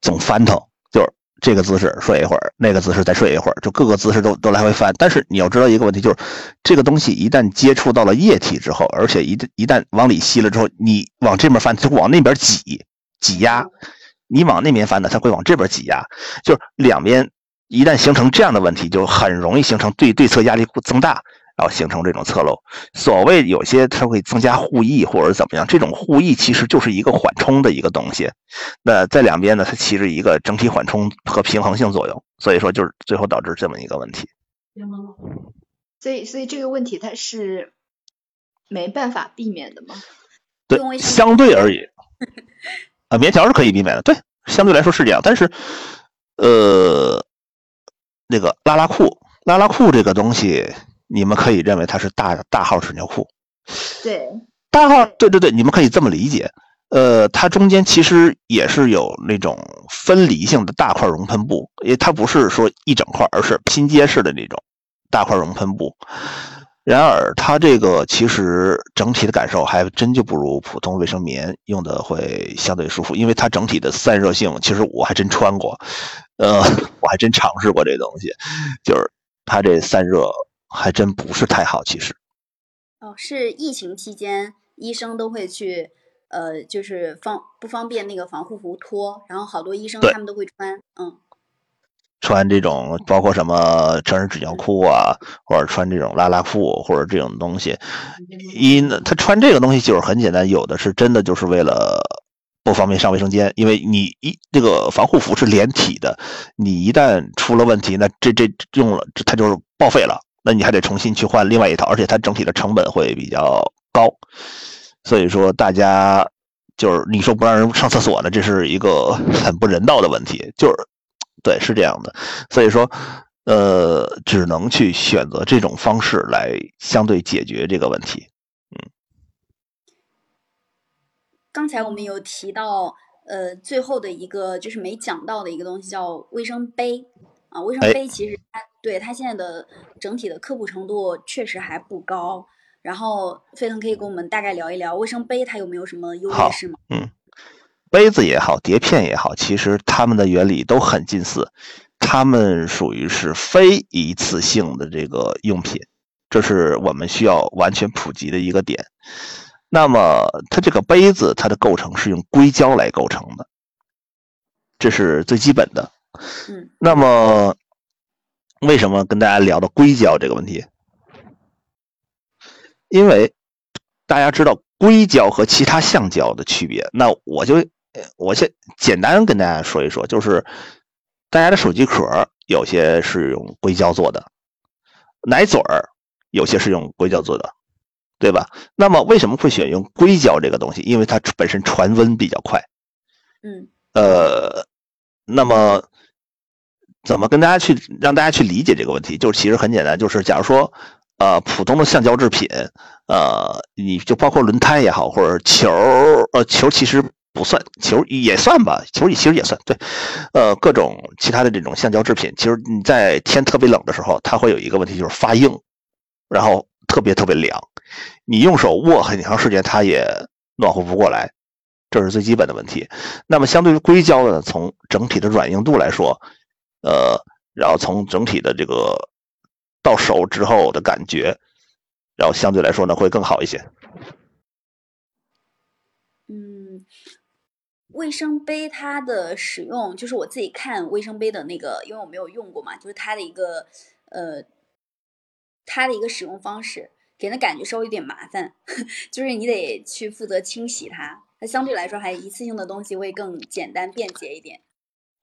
总翻腾。就是这个姿势睡一会儿，那个姿势再睡一会儿，就各个姿势都都来回翻。但是你要知道一个问题，就是这个东西一旦接触到了液体之后，而且一一旦往里吸了之后，你往这边翻，就往那边挤挤压；你往那边翻呢，它会往这边挤压。就是两边一旦形成这样的问题，就很容易形成对对侧压力增大。然后形成这种侧漏，所谓有些它会增加护翼或者怎么样，这种护翼其实就是一个缓冲的一个东西。那在两边呢，它起着一个整体缓冲和平衡性作用，所以说就是最后导致这么一个问题。所以，所以这个问题它是没办法避免的吗？对，相对而言，*laughs* 啊，棉条是可以避免的。对，相对来说是这样。但是，呃，那个拉拉裤，拉拉裤这个东西。你们可以认为它是大大号纸尿裤，对，大号，对对对，你们可以这么理解。呃，它中间其实也是有那种分离性的大块熔喷布，因为它不是说一整块，而是拼接式的那种大块熔喷布。然而，它这个其实整体的感受还真就不如普通卫生棉用的会相对舒服，因为它整体的散热性，其实我还真穿过，呃，我还真尝试过这东西，就是它这散热。还真不是太好，其实。哦，是疫情期间，医生都会去，呃，就是方不方便那个防护服脱，然后好多医生他们都会穿，嗯，穿这种包括什么成人纸尿裤啊，或者穿这种拉拉裤或者这种东西。一呢，他穿这个东西就是很简单，有的是真的就是为了不方便上卫生间，因为你一这个防护服是连体的，你一旦出了问题，那这这用了它就是报废了。那你还得重新去换另外一套，而且它整体的成本会比较高，所以说大家就是你说不让人上厕所呢，这是一个很不人道的问题，就是对，是这样的，所以说呃，只能去选择这种方式来相对解决这个问题。嗯，刚才我们有提到，呃，最后的一个就是没讲到的一个东西叫卫生杯啊，卫生杯其实它。对它现在的整体的科普程度确实还不高，然后飞腾可以跟我们大概聊一聊卫生杯它有没有什么优劣势吗？嗯，杯子也好，碟片也好，其实它们的原理都很近似，它们属于是非一次性的这个用品，这是我们需要完全普及的一个点。那么它这个杯子它的构成是用硅胶来构成的，这是最基本的。嗯，那么。为什么跟大家聊到硅胶这个问题？因为大家知道硅胶和其他橡胶的区别。那我就我先简单跟大家说一说，就是大家的手机壳有些是用硅胶做的，奶嘴儿有些是用硅胶做的，对吧？那么为什么会选用硅胶这个东西？因为它本身传温比较快。嗯。呃，那么。怎么跟大家去让大家去理解这个问题？就是其实很简单，就是假如说，呃，普通的橡胶制品，呃，你就包括轮胎也好，或者球，呃，球其实不算，球也算吧，球其实也算，对，呃，各种其他的这种橡胶制品，其实你在天特别冷的时候，它会有一个问题，就是发硬，然后特别特别凉，你用手握很长时间，它也暖和不过来，这是最基本的问题。那么相对于硅胶呢，从整体的软硬度来说，呃，然后从整体的这个到手之后的感觉，然后相对来说呢会更好一些。卫生杯它的使用，就是我自己看卫生杯的那个，因为我没有用过嘛，就是它的一个呃，它的一个使用方式。给人的感觉稍微有点麻烦，*laughs* 就是你得去负责清洗它。它相对来说，还一次性的东西会更简单便捷一点。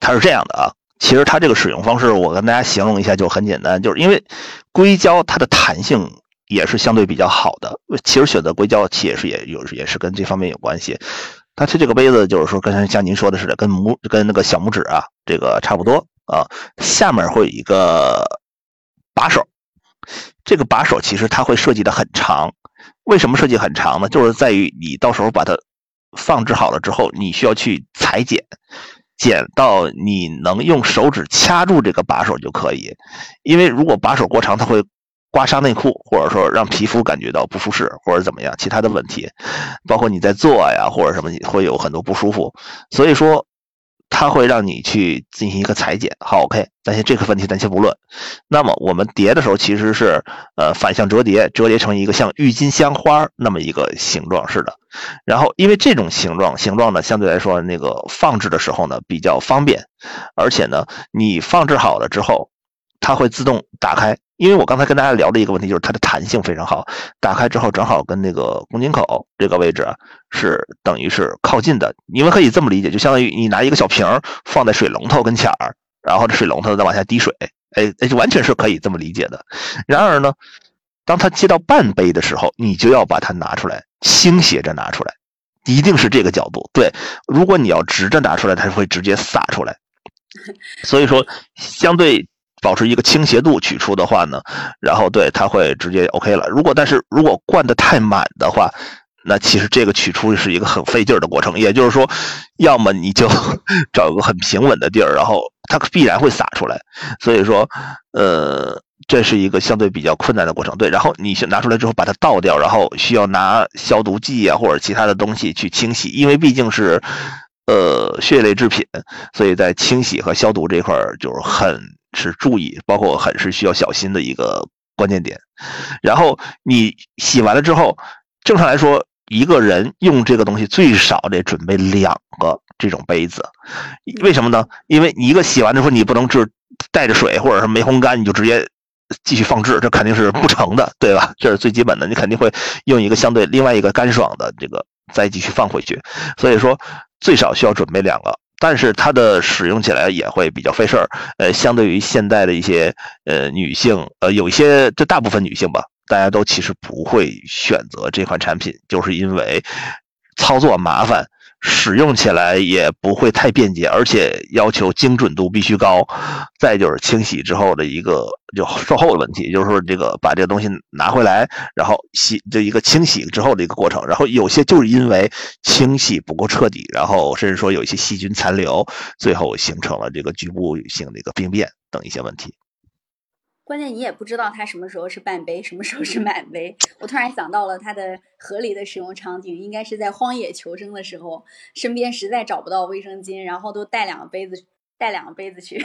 它是这样的啊，其实它这个使用方式，我跟大家形容一下就很简单，就是因为硅胶它的弹性也是相对比较好的。其实选择硅胶其实也有也是跟这方面有关系。它这个杯子就是说，跟像您说的似的，跟拇跟那个小拇指啊这个差不多啊，下面会有一个把手。这个把手其实它会设计的很长，为什么设计很长呢？就是在于你到时候把它放置好了之后，你需要去裁剪，剪到你能用手指掐住这个把手就可以。因为如果把手过长，它会刮伤内裤，或者说让皮肤感觉到不舒适，或者怎么样其他的问题，包括你在做呀或者什么你会有很多不舒服。所以说。它会让你去进行一个裁剪，好，OK，但是这个问题暂且不论。那么我们叠的时候其实是呃反向折叠，折叠成一个像郁金香花那么一个形状似的。然后因为这种形状形状呢，相对来说那个放置的时候呢比较方便，而且呢你放置好了之后，它会自动打开。因为我刚才跟大家聊的一个问题就是它的弹性非常好，打开之后正好跟那个宫颈口这个位置是等于是靠近的。你们可以这么理解，就相当于你拿一个小瓶放在水龙头跟前儿，然后这水龙头再往下滴水，哎，就完全是可以这么理解的。然而呢，当它接到半杯的时候，你就要把它拿出来，倾斜着拿出来，一定是这个角度。对，如果你要直着拿出来，它是会直接洒出来。所以说，相对。保持一个倾斜度取出的话呢，然后对它会直接 OK 了。如果但是如果灌的太满的话，那其实这个取出是一个很费劲儿的过程。也就是说，要么你就 *laughs* 找一个很平稳的地儿，然后它必然会洒出来。所以说，呃，这是一个相对比较困难的过程。对，然后你拿出来之后把它倒掉，然后需要拿消毒剂啊或者其他的东西去清洗，因为毕竟是呃血液类制品，所以在清洗和消毒这块儿就是很。是注意，包括很是需要小心的一个关键点。然后你洗完了之后，正常来说，一个人用这个东西最少得准备两个这种杯子。为什么呢？因为你一个洗完之后，你不能就带着水或者是没烘干，你就直接继续放置，这肯定是不成的，对吧？这是最基本的，你肯定会用一个相对另外一个干爽的这个再继续放回去。所以说，最少需要准备两个。但是它的使用起来也会比较费事儿，呃，相对于现代的一些呃女性，呃，有一些这大部分女性吧，大家都其实不会选择这款产品，就是因为操作麻烦。使用起来也不会太便捷，而且要求精准度必须高。再就是清洗之后的一个就售后的问题，就是说这个把这个东西拿回来，然后洗这一个清洗之后的一个过程。然后有些就是因为清洗不够彻底，然后甚至说有一些细菌残留，最后形成了这个局部性的一个病变等一些问题。关键你也不知道它什么时候是半杯，什么时候是满杯。我突然想到了它的合理的使用场景，应该是在荒野求生的时候，身边实在找不到卫生巾，然后都带两个杯子，带两个杯子去。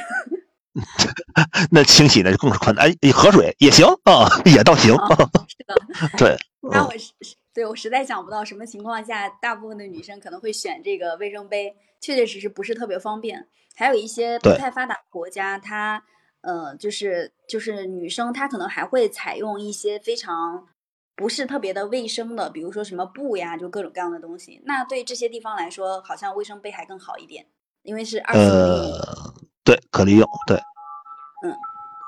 *laughs* 那清洗那就更是困难。哎，河水也行啊，也倒行。*laughs* 是的，对。*laughs* 那我是，对我实在想不到什么情况下，大部分的女生可能会选这个卫生杯，确确实实不是特别方便。还有一些不太发达国家，它。呃，就是就是女生，她可能还会采用一些非常不是特别的卫生的，比如说什么布呀，就各种各样的东西。那对这些地方来说，好像卫生杯还更好一点，因为是二次呃。对，可利用，对。嗯，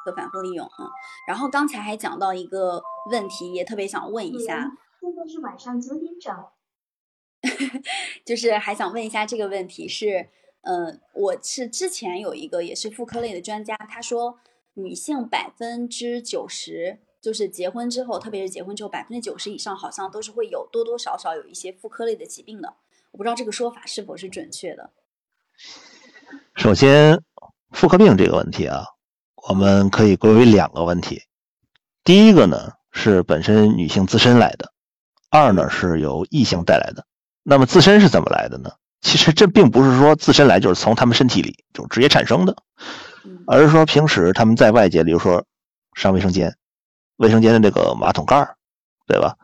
可反复利用。嗯，然后刚才还讲到一个问题，也特别想问一下。现在是晚上九点整。*laughs* 就是还想问一下这个问题是。嗯，我是之前有一个也是妇科类的专家，他说女性百分之九十就是结婚之后，特别是结婚之后，百分之九十以上好像都是会有多多少少有一些妇科类的疾病的。我不知道这个说法是否是准确的。首先，妇科病这个问题啊，我们可以归为两个问题。第一个呢是本身女性自身来的，二呢是由异性带来的。那么自身是怎么来的呢？其实这并不是说自身来就是从他们身体里就直接产生的，而是说平时他们在外界，比如说上卫生间，卫生间的这个马桶盖对吧？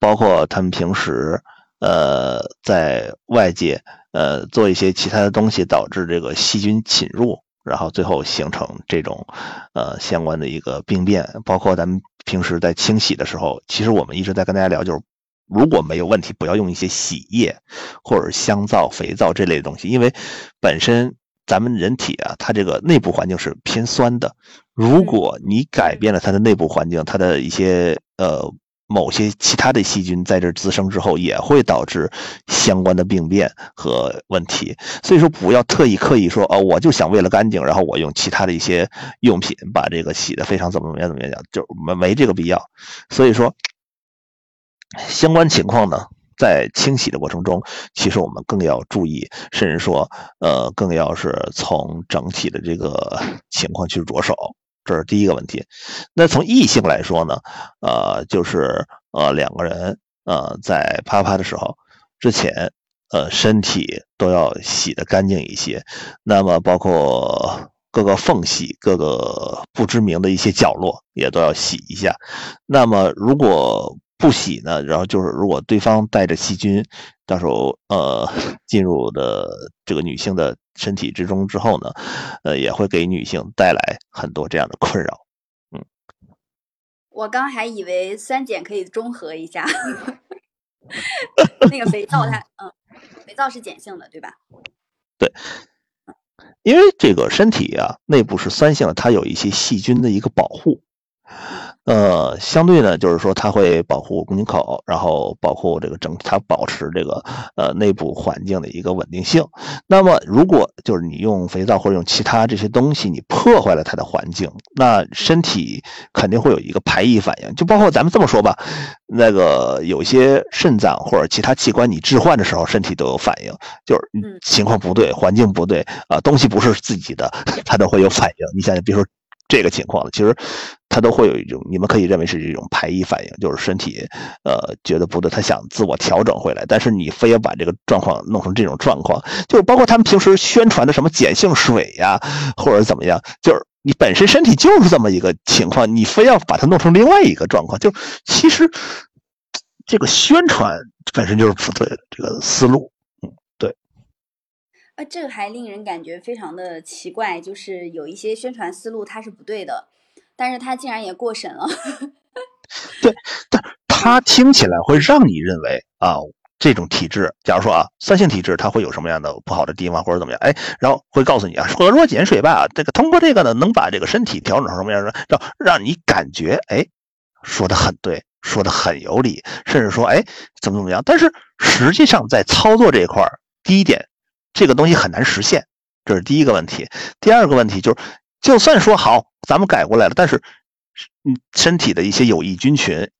包括他们平时呃在外界呃做一些其他的东西，导致这个细菌侵入，然后最后形成这种呃相关的一个病变。包括咱们平时在清洗的时候，其实我们一直在跟大家聊，就是。如果没有问题，不要用一些洗液或者香皂、肥皂这类的东西，因为本身咱们人体啊，它这个内部环境是偏酸的。如果你改变了它的内部环境，它的一些呃某些其他的细菌在这滋生之后，也会导致相关的病变和问题。所以说，不要特意刻意说哦，我就想为了干净，然后我用其他的一些用品把这个洗的非常怎么怎么样怎么样，就没没这个必要。所以说。相关情况呢，在清洗的过程中，其实我们更要注意，甚至说，呃，更要是从整体的这个情况去着手，这是第一个问题。那从异性来说呢，呃，就是呃两个人呃在啪啪的时候之前，呃身体都要洗得干净一些，那么包括各个缝隙、各个不知名的一些角落也都要洗一下。那么如果不洗呢，然后就是如果对方带着细菌，到时候呃 *laughs* 进入的这个女性的身体之中之后呢，呃也会给女性带来很多这样的困扰。嗯，我刚还以为酸碱可以中和一下，*laughs* 那个肥皂它嗯，肥皂是碱性的对吧？对，因为这个身体啊内部是酸性的，它有一些细菌的一个保护。呃，相对呢，就是说它会保护宫颈口，然后保护这个整体，它保持这个呃内部环境的一个稳定性。那么，如果就是你用肥皂或者用其他这些东西，你破坏了它的环境，那身体肯定会有一个排异反应。就包括咱们这么说吧，那个有些肾脏或者其他器官你置换的时候，身体都有反应，就是情况不对，环境不对啊，东西不是自己的，它都会有反应。你想想，比如说。这个情况其实他都会有一种，你们可以认为是一种排异反应，就是身体呃觉得不对，他想自我调整回来，但是你非要把这个状况弄成这种状况，就包括他们平时宣传的什么碱性水呀，或者怎么样，就是你本身身体就是这么一个情况，你非要把它弄成另外一个状况，就其实这个宣传本身就是不对的这个思路。啊，这个还令人感觉非常的奇怪，就是有一些宣传思路它是不对的，但是它竟然也过审了。*laughs* *laughs* 对，但它听起来会让你认为啊，这种体质，假如说啊，酸性体质它会有什么样的不好的地方或者怎么样？哎，然后会告诉你啊，喝弱碱水吧，这个通过这个呢，能把这个身体调整成什么样的？让让你感觉哎，说的很对，说的很有理，甚至说哎，怎么怎么样？但是实际上在操作这一块儿第一点。这个东西很难实现，这是第一个问题。第二个问题就是，就算说好，咱们改过来了，但是，嗯，身体的一些有益菌群，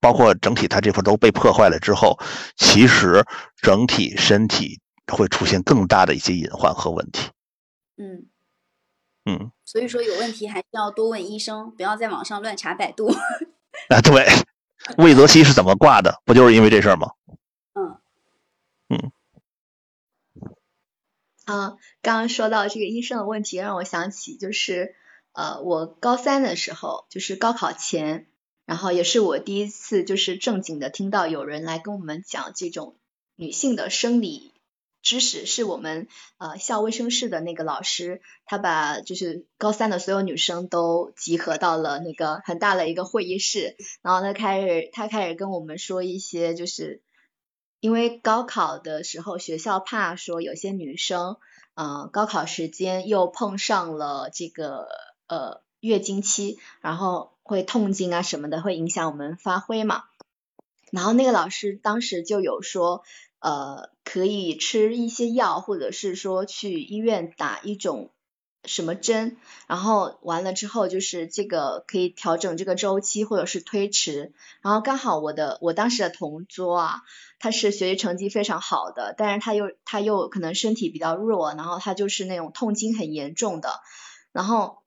包括整体它这块都被破坏了之后，其实整体身体会出现更大的一些隐患和问题。嗯嗯，所以说有问题还是要多问医生，不要在网上乱查百度。*laughs* 啊，对，*laughs* 魏则西是怎么挂的？不就是因为这事儿吗？嗯嗯。啊，刚刚说到这个医生的问题，让我想起就是，呃，我高三的时候，就是高考前，然后也是我第一次就是正经的听到有人来跟我们讲这种女性的生理知识，是我们呃校卫生室的那个老师，他把就是高三的所有女生都集合到了那个很大的一个会议室，然后他开始他开始跟我们说一些就是。因为高考的时候，学校怕说有些女生，呃，高考时间又碰上了这个呃月经期，然后会痛经啊什么的，会影响我们发挥嘛。然后那个老师当时就有说，呃，可以吃一些药，或者是说去医院打一种。什么针，然后完了之后就是这个可以调整这个周期或者是推迟，然后刚好我的我当时的同桌啊，他是学习成绩非常好的，但是他又他又可能身体比较弱，然后他就是那种痛经很严重的，然后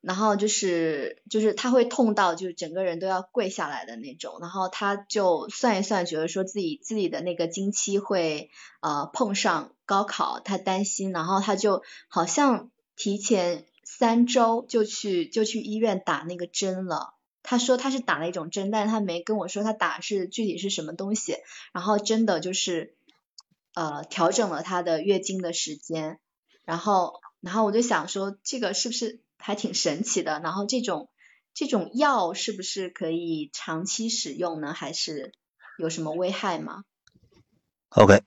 然后就是就是他会痛到就是整个人都要跪下来的那种，然后他就算一算，觉得说自己自己的那个经期会呃碰上高考，他担心，然后他就好像提前三周就去就去医院打那个针了。他说他是打了一种针，但是他没跟我说他打是具体是什么东西。然后真的就是呃调整了他的月经的时间，然后然后我就想说这个是不是还挺神奇的？然后这种这种药是不是可以长期使用呢？还是有什么危害吗？OK，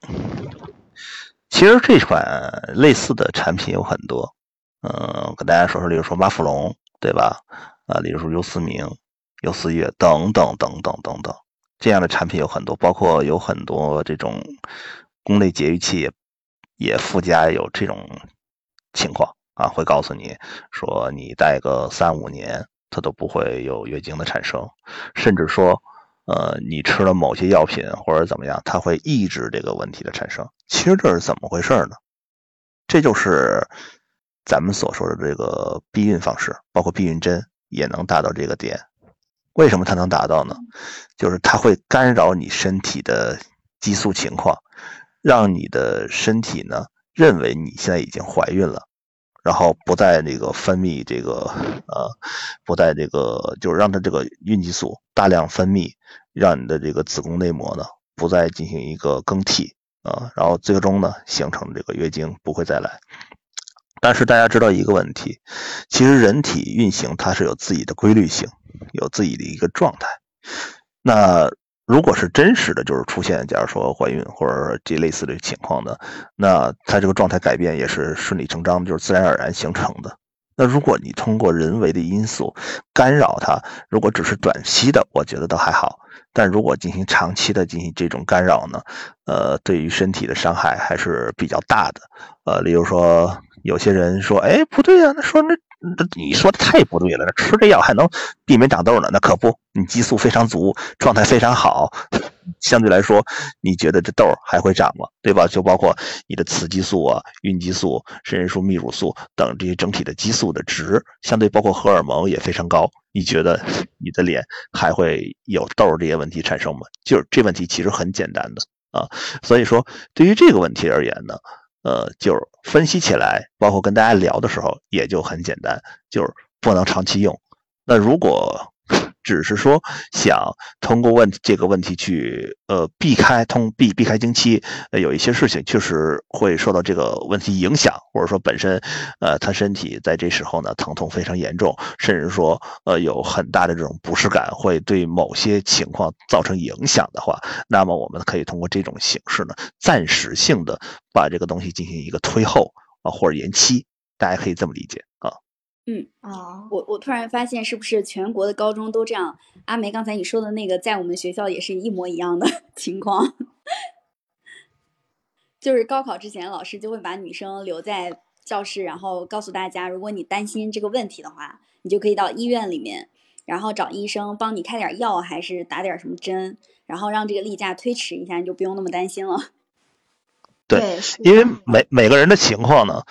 其实这款类似的产品有很多，嗯，跟大家说说，例如说马富龙，对吧？啊，例如说优思明。优思悦等等等等等等，这样的产品有很多，包括有很多这种宫内节育器也附加有这种情况啊，会告诉你说你戴个三五年，它都不会有月经的产生，甚至说，呃，你吃了某些药品或者怎么样，它会抑制这个问题的产生。其实这是怎么回事呢？这就是咱们所说的这个避孕方式，包括避孕针也能达到这个点。为什么它能达到呢？就是它会干扰你身体的激素情况，让你的身体呢认为你现在已经怀孕了，然后不再那个分泌这个呃，不再这个就是让它这个孕激素大量分泌，让你的这个子宫内膜呢不再进行一个更替啊，然后最终呢形成这个月经不会再来。但是大家知道一个问题，其实人体运行它是有自己的规律性。有自己的一个状态，那如果是真实的，就是出现，假如说怀孕或者这类似的情况呢，那它这个状态改变也是顺理成章，就是自然而然形成的。那如果你通过人为的因素干扰它，如果只是短期的，我觉得都还好；但如果进行长期的进行这种干扰呢，呃，对于身体的伤害还是比较大的。呃，例如说，有些人说，哎，不对呀，那说那。你说的太不对了，那吃这药还能避免长痘呢？那可不，你激素非常足，状态非常好，*laughs* 相对来说，你觉得这痘还会长吗？对吧？就包括你的雌激素啊、孕激素、肾上素、泌乳素等这些整体的激素的值，相对包括荷尔蒙也非常高，你觉得你的脸还会有痘这些问题产生吗？就是这问题其实很简单的啊，所以说对于这个问题而言呢。呃，就是分析起来，包括跟大家聊的时候，也就很简单，就是不能长期用。那如果只是说想通过问这个问题去呃避开通避避开经期，呃有一些事情确实会受到这个问题影响，或者说本身呃他身体在这时候呢疼痛非常严重，甚至说呃有很大的这种不适感，会对某些情况造成影响的话，那么我们可以通过这种形式呢暂时性的把这个东西进行一个推后啊或者延期，大家可以这么理解。嗯啊，我我突然发现，是不是全国的高中都这样？阿梅刚才你说的那个，在我们学校也是一模一样的 *laughs* 情况，*laughs* 就是高考之前，老师就会把女生留在教室，然后告诉大家，如果你担心这个问题的话，你就可以到医院里面，然后找医生帮你开点药，还是打点什么针，然后让这个例假推迟一下，你就不用那么担心了。对，因为每每个人的情况呢。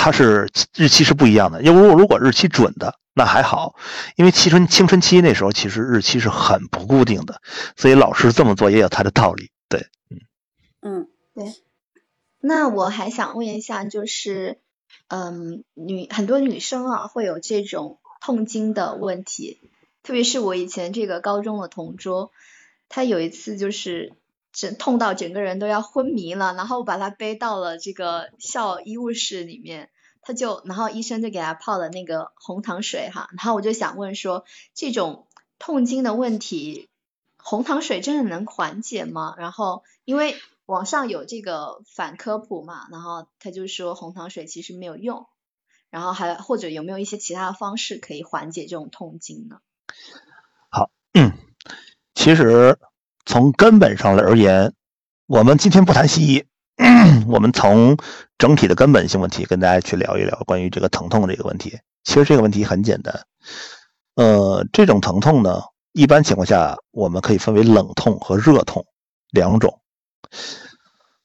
它是日期是不一样的，因为如果如果日期准的那还好，因为青春青春期那时候其实日期是很不固定的，所以老师这么做也有他的道理。对，嗯嗯对。那我还想问一下，就是嗯女很多女生啊会有这种痛经的问题，特别是我以前这个高中的同桌，她有一次就是。整痛到整个人都要昏迷了，然后把他背到了这个校医务室里面，他就，然后医生就给他泡了那个红糖水哈，然后我就想问说，这种痛经的问题，红糖水真的能缓解吗？然后因为网上有这个反科普嘛，然后他就说红糖水其实没有用，然后还或者有没有一些其他的方式可以缓解这种痛经呢？好，嗯，其实。从根本上来而言，我们今天不谈西医，*clears throat* 我们从整体的根本性问题跟大家去聊一聊关于这个疼痛这个问题。其实这个问题很简单，呃，这种疼痛呢，一般情况下我们可以分为冷痛和热痛两种。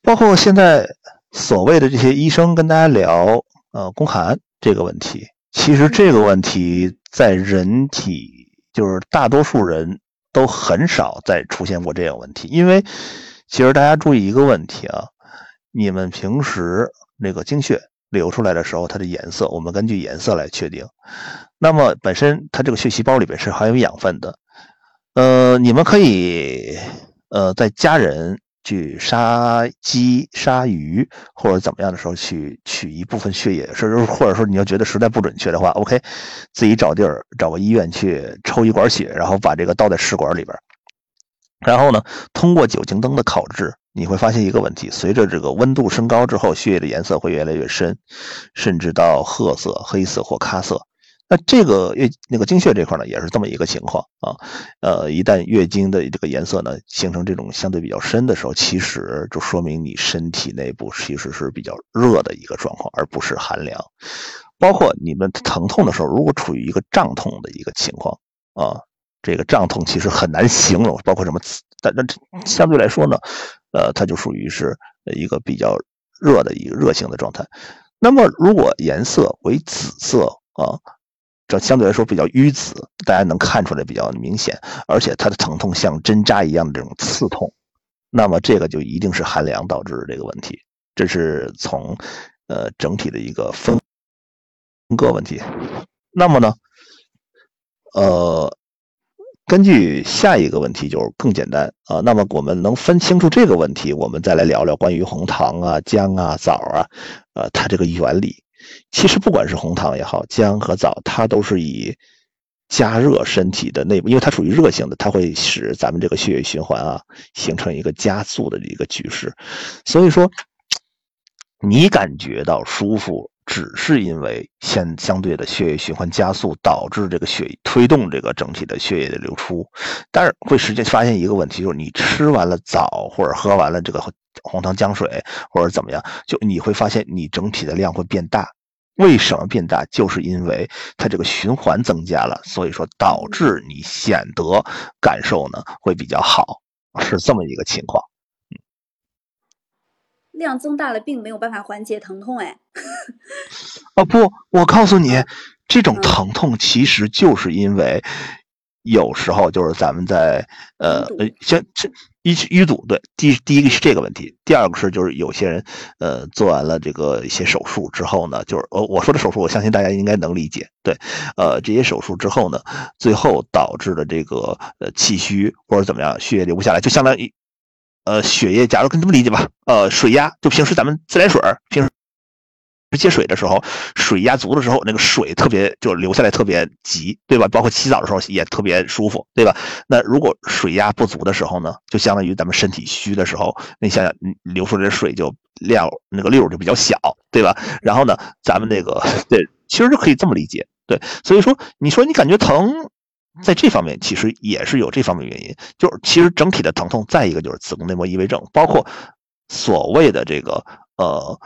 包括现在所谓的这些医生跟大家聊，呃，宫寒这个问题，其实这个问题在人体，就是大多数人都很少再出现过这样问题，因为其实大家注意一个问题啊，你们平时那个经血流出来的时候，它的颜色，我们根据颜色来确定。那么本身它这个血细胞里边是含有养分的，呃，你们可以呃在家人。去杀鸡、杀鱼或者怎么样的时候，去取一部分血液，甚至或者说你要觉得实在不准确的话，OK，自己找地儿找个医院去抽一管血，然后把这个倒在试管里边，然后呢，通过酒精灯的烤制，你会发现一个问题：随着这个温度升高之后，血液的颜色会越来越深，甚至到褐色、黑色或咖色。那这个月那个经血这块呢，也是这么一个情况啊。呃，一旦月经的这个颜色呢形成这种相对比较深的时候，其实就说明你身体内部其实是比较热的一个状况，而不是寒凉。包括你们疼痛的时候，如果处于一个胀痛的一个情况啊，这个胀痛其实很难形容，包括什么，但但相对来说呢，呃，它就属于是一个比较热的一个热性的状态。那么如果颜色为紫色啊。相对来说比较淤紫，大家能看出来比较明显，而且它的疼痛像针扎一样的这种刺痛，那么这个就一定是寒凉导致的这个问题。这是从呃整体的一个分割问题。那么呢，呃，根据下一个问题就更简单啊。那么我们能分清楚这个问题，我们再来聊聊关于红糖啊、姜啊、枣啊，呃，它这个原理。其实不管是红糖也好，姜和枣，它都是以加热身体的内部，因为它属于热性的，它会使咱们这个血液循环啊形成一个加速的一个趋势。所以说，你感觉到舒服，只是因为相相对的血液循环加速，导致这个血推动这个整体的血液的流出。但是会实际发现一个问题，就是你吃完了枣或者喝完了这个。红糖姜水或者怎么样，就你会发现你整体的量会变大。为什么变大？就是因为它这个循环增加了，所以说导致你显得感受呢会比较好，是这么一个情况。嗯，量增大了，并没有办法缓解疼痛，哎。啊不，我告诉你，这种疼痛其实就是因为。有时候就是咱们在呃呃，先这淤淤堵，对，第第一个是这个问题，第二个是就是有些人呃做完了这个一些手术之后呢，就是呃我说的手术，我相信大家应该能理解，对，呃这些手术之后呢，最后导致的这个呃气虚或者怎么样，血液流不下来，就相当于呃血液，假如跟这么理解吧，呃水压，就平时咱们自来水平时。接水的时候，水压足的时候，那个水特别就流下来特别急，对吧？包括洗澡的时候也特别舒服，对吧？那如果水压不足的时候呢，就相当于咱们身体虚的时候，你想想，流出来的水就量那个溜就比较小，对吧？然后呢，咱们那个对，其实就可以这么理解，对。所以说，你说你感觉疼，在这方面其实也是有这方面原因，就是其实整体的疼痛，再一个就是子宫内膜异位症，包括所谓的这个呃。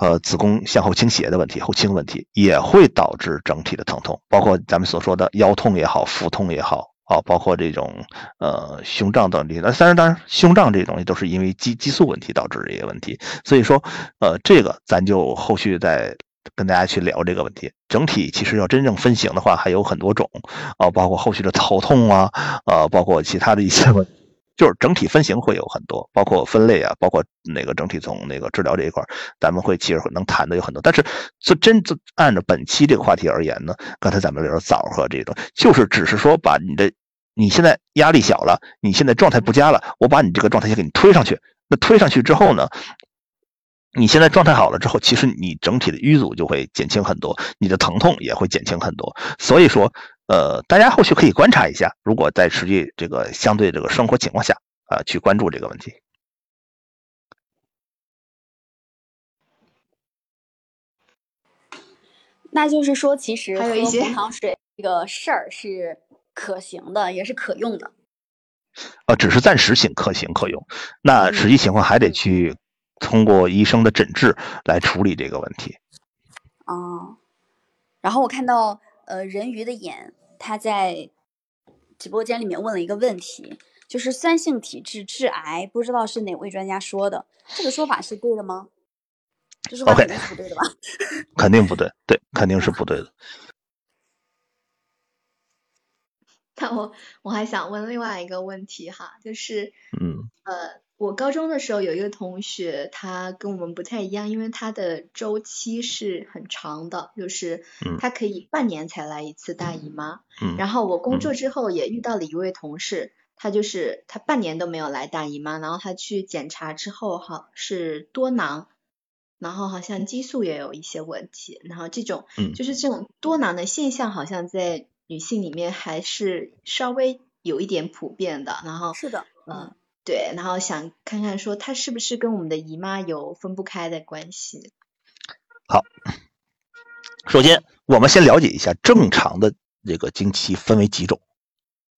呃，子宫向后倾斜的问题、后倾问题也会导致整体的疼痛，包括咱们所说的腰痛也好、腹痛也好，啊，包括这种呃胸胀等那当然，当然，胸胀这些东西都是因为激激素问题导致这些问题。所以说，呃，这个咱就后续再跟大家去聊这个问题。整体其实要真正分型的话，还有很多种，啊，包括后续的头痛啊，呃，包括其他的一些问题。就是整体分型会有很多，包括分类啊，包括那个整体从那个治疗这一块，咱们会其实能谈的有很多。但是，就真就按照本期这个话题而言呢，刚才咱们聊枣和这种，就是只是说把你的你现在压力小了，你现在状态不佳了，我把你这个状态先给你推上去。那推上去之后呢，你现在状态好了之后，其实你整体的淤阻就会减轻很多，你的疼痛也会减轻很多。所以说。呃，大家后续可以观察一下，如果在实际这个相对这个生活情况下啊，去关注这个问题。那就是说，其实喝红糖水这个事儿是可行的，也是可用的。呃，只是暂时性可行可用，那实际情况还得去通过医生的诊治来处理这个问题。哦，然后我看到呃，人鱼的眼。他在直播间里面问了一个问题，就是酸性体质致癌，不知道是哪位专家说的，这个说法是对的吗？这说法肯定是不对的吧？*laughs* 肯定不对，对，肯定是不对的。但我我还想问另外一个问题哈，就是嗯呃，我高中的时候有一个同学，他跟我们不太一样，因为他的周期是很长的，就是嗯。他可以半年才来一次大姨妈。嗯。然后我工作之后也遇到了一位同事，他就是他半年都没有来大姨妈，然后他去检查之后好是多囊，然后好像激素也有一些问题，然后这种嗯。就是这种多囊的现象好像在女性里面还是稍微有一点普遍的，然后是的，嗯对，然后想看看说它是不是跟我们的姨妈有分不开的关系。好首先，我们先了解一下正常的这个经期分为几种。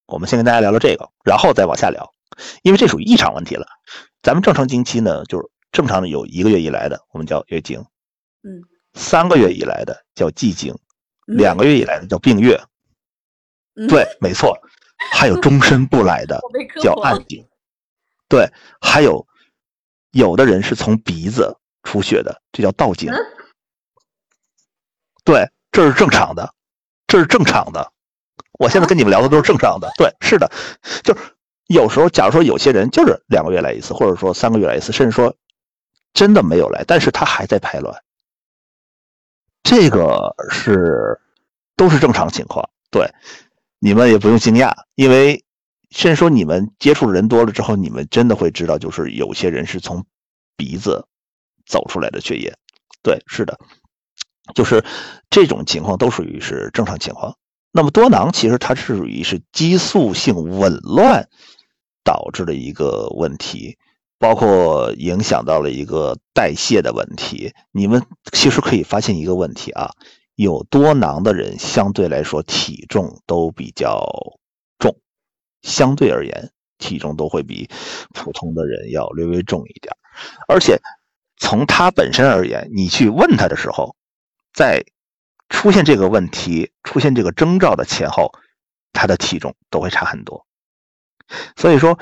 我们先跟大家聊聊这个，然后再往下聊，因为这属于异常问题了。咱们正常经期呢，就是正常的有一个月以来的，我们叫月经；嗯，三个月以来的叫季经，嗯两个月以来的叫病月。嗯对，没错，*laughs* 还有终身不来的叫暗经。对，还有有的人是从鼻子出血的，这叫倒经。嗯对，这是正常的，这是正常的。我现在跟你们聊的都是正常的。对，是的，就是有时候，假如说有些人就是两个月来一次，或者说三个月来一次，甚至说真的没有来，但是他还在排卵，这个是都是正常情况。对，你们也不用惊讶，因为甚至说你们接触人多了之后，你们真的会知道，就是有些人是从鼻子走出来的血液。对，是的，就是这种情况都属于是正常情况。那么多囊其实它是属于是激素性紊乱导致的一个问题，包括影响到了一个代谢的问题。你们其实可以发现一个问题啊，有多囊的人相对来说体重都比较，相对而言体重都会比普通的人要略微重一点，而且从他本身而言，你去问他的时候，在出现这个问题、出现这个征兆的前后，他的体重都会差很多。所以说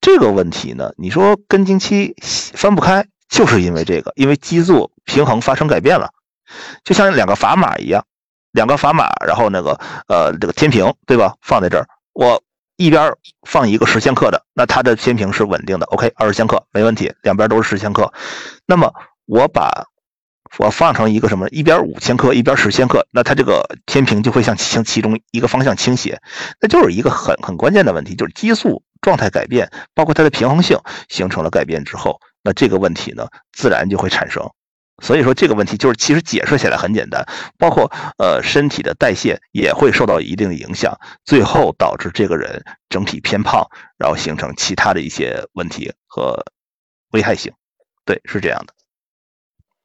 这个问题呢，你说跟经期分不开，就是因为这个，因为激素平衡发生改变了，就像两个砝码一样，两个砝码，然后那个呃这个天平对吧，放在这儿，我一边放一个十千克的，那它的天平是稳定的，OK，二十千克没问题，两边都是十千克。那么我把我放成一个什么，一边五千克，一边十千克，那它这个天平就会向向其中一个方向倾斜，那就是一个很很关键的问题，就是激素状态改变，包括它的平衡性形成了改变之后，那这个问题呢，自然就会产生。所以说这个问题就是其实解释起来很简单，包括呃身体的代谢也会受到一定的影响，最后导致这个人整体偏胖，然后形成其他的一些问题和危害性。对，是这样的。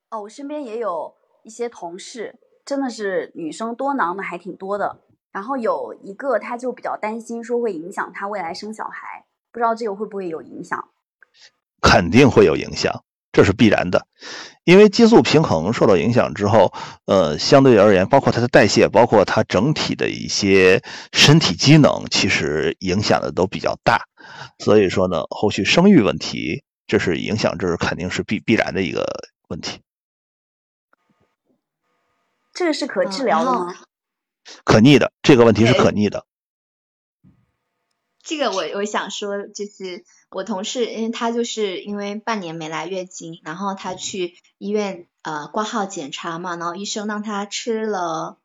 哦，我身边也有一些同事，真的是女生多囊的还挺多的。然后有一个她就比较担心，说会影响她未来生小孩，不知道这个会不会有影响？肯定会有影响，这是必然的，因为激素平衡受到影响之后，呃，相对而言，包括它的代谢，包括它整体的一些身体机能，其实影响的都比较大。所以说呢，后续生育问题，这是影响，这是肯定是必必然的一个问题。这个是可治疗的吗？可逆的这个问题是可逆的。这个我我想说，就是我同事，因为他就是因为半年没来月经，然后他去医院呃挂号检查嘛，然后医生让他吃了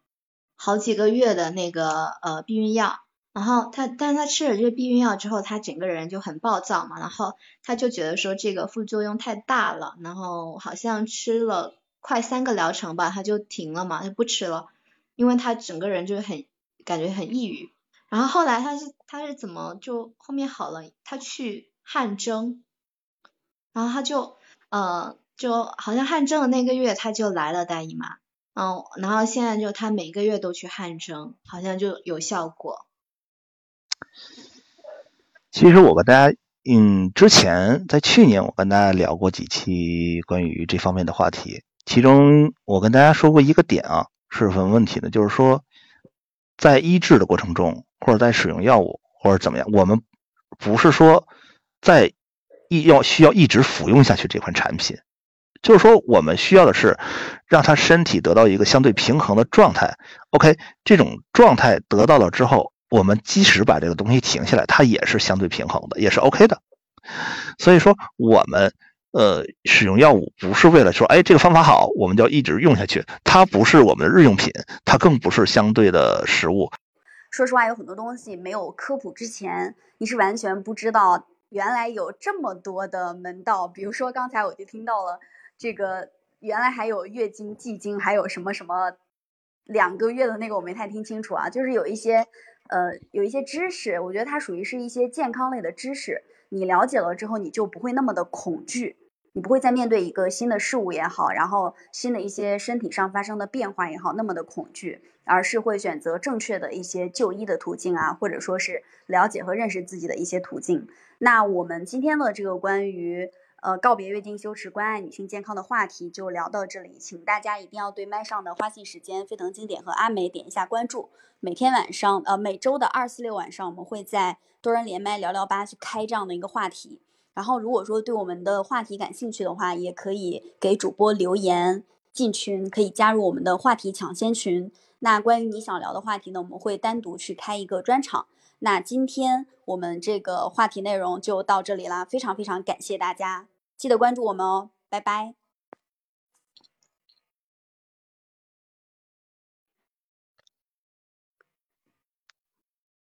好几个月的那个呃避孕药，然后他但是他吃了这个避孕药之后，他整个人就很暴躁嘛，然后他就觉得说这个副作用太大了，然后好像吃了快三个疗程吧，他就停了嘛，就不吃了，因为他整个人就很感觉很抑郁。然后后来他是他是怎么就后面好了？他去汗蒸，然后他就呃就好像汗蒸的那个月他就来了大姨妈，嗯，然后现在就他每个月都去汗蒸，好像就有效果。其实我跟大家，嗯，之前在去年我跟大家聊过几期关于这方面的话题，其中我跟大家说过一个点啊，是什么问题呢？就是说，在医治的过程中，或者在使用药物或者怎么样，我们不是说在一要需要一直服用下去这款产品，就是说我们需要的是让他身体得到一个相对平衡的状态。OK，这种状态得到了之后，我们即使把这个东西停下来，它也是相对平衡的，也是 OK 的。所以说我们。呃，使用药物不是为了说，哎，这个方法好，我们就一直用下去。它不是我们的日用品，它更不是相对的食物。说实话，有很多东西没有科普之前，你是完全不知道原来有这么多的门道。比如说刚才我就听到了这个，原来还有月经、季经，还有什么什么两个月的那个，我没太听清楚啊。就是有一些呃，有一些知识，我觉得它属于是一些健康类的知识，你了解了之后，你就不会那么的恐惧。你不会再面对一个新的事物也好，然后新的一些身体上发生的变化也好，那么的恐惧，而是会选择正确的一些就医的途径啊，或者说是了解和认识自己的一些途径。那我们今天的这个关于呃告别月经羞耻，关爱女性健康的话题就聊到这里，请大家一定要对麦上的花信时间、沸腾经典和阿美点一下关注。每天晚上呃每周的二四六晚上，我们会在多人连麦聊聊吧去开这样的一个话题。然后，如果说对我们的话题感兴趣的话，也可以给主播留言进群，可以加入我们的话题抢先群。那关于你想聊的话题呢，我们会单独去开一个专场。那今天我们这个话题内容就到这里啦，非常非常感谢大家，记得关注我们哦，拜拜。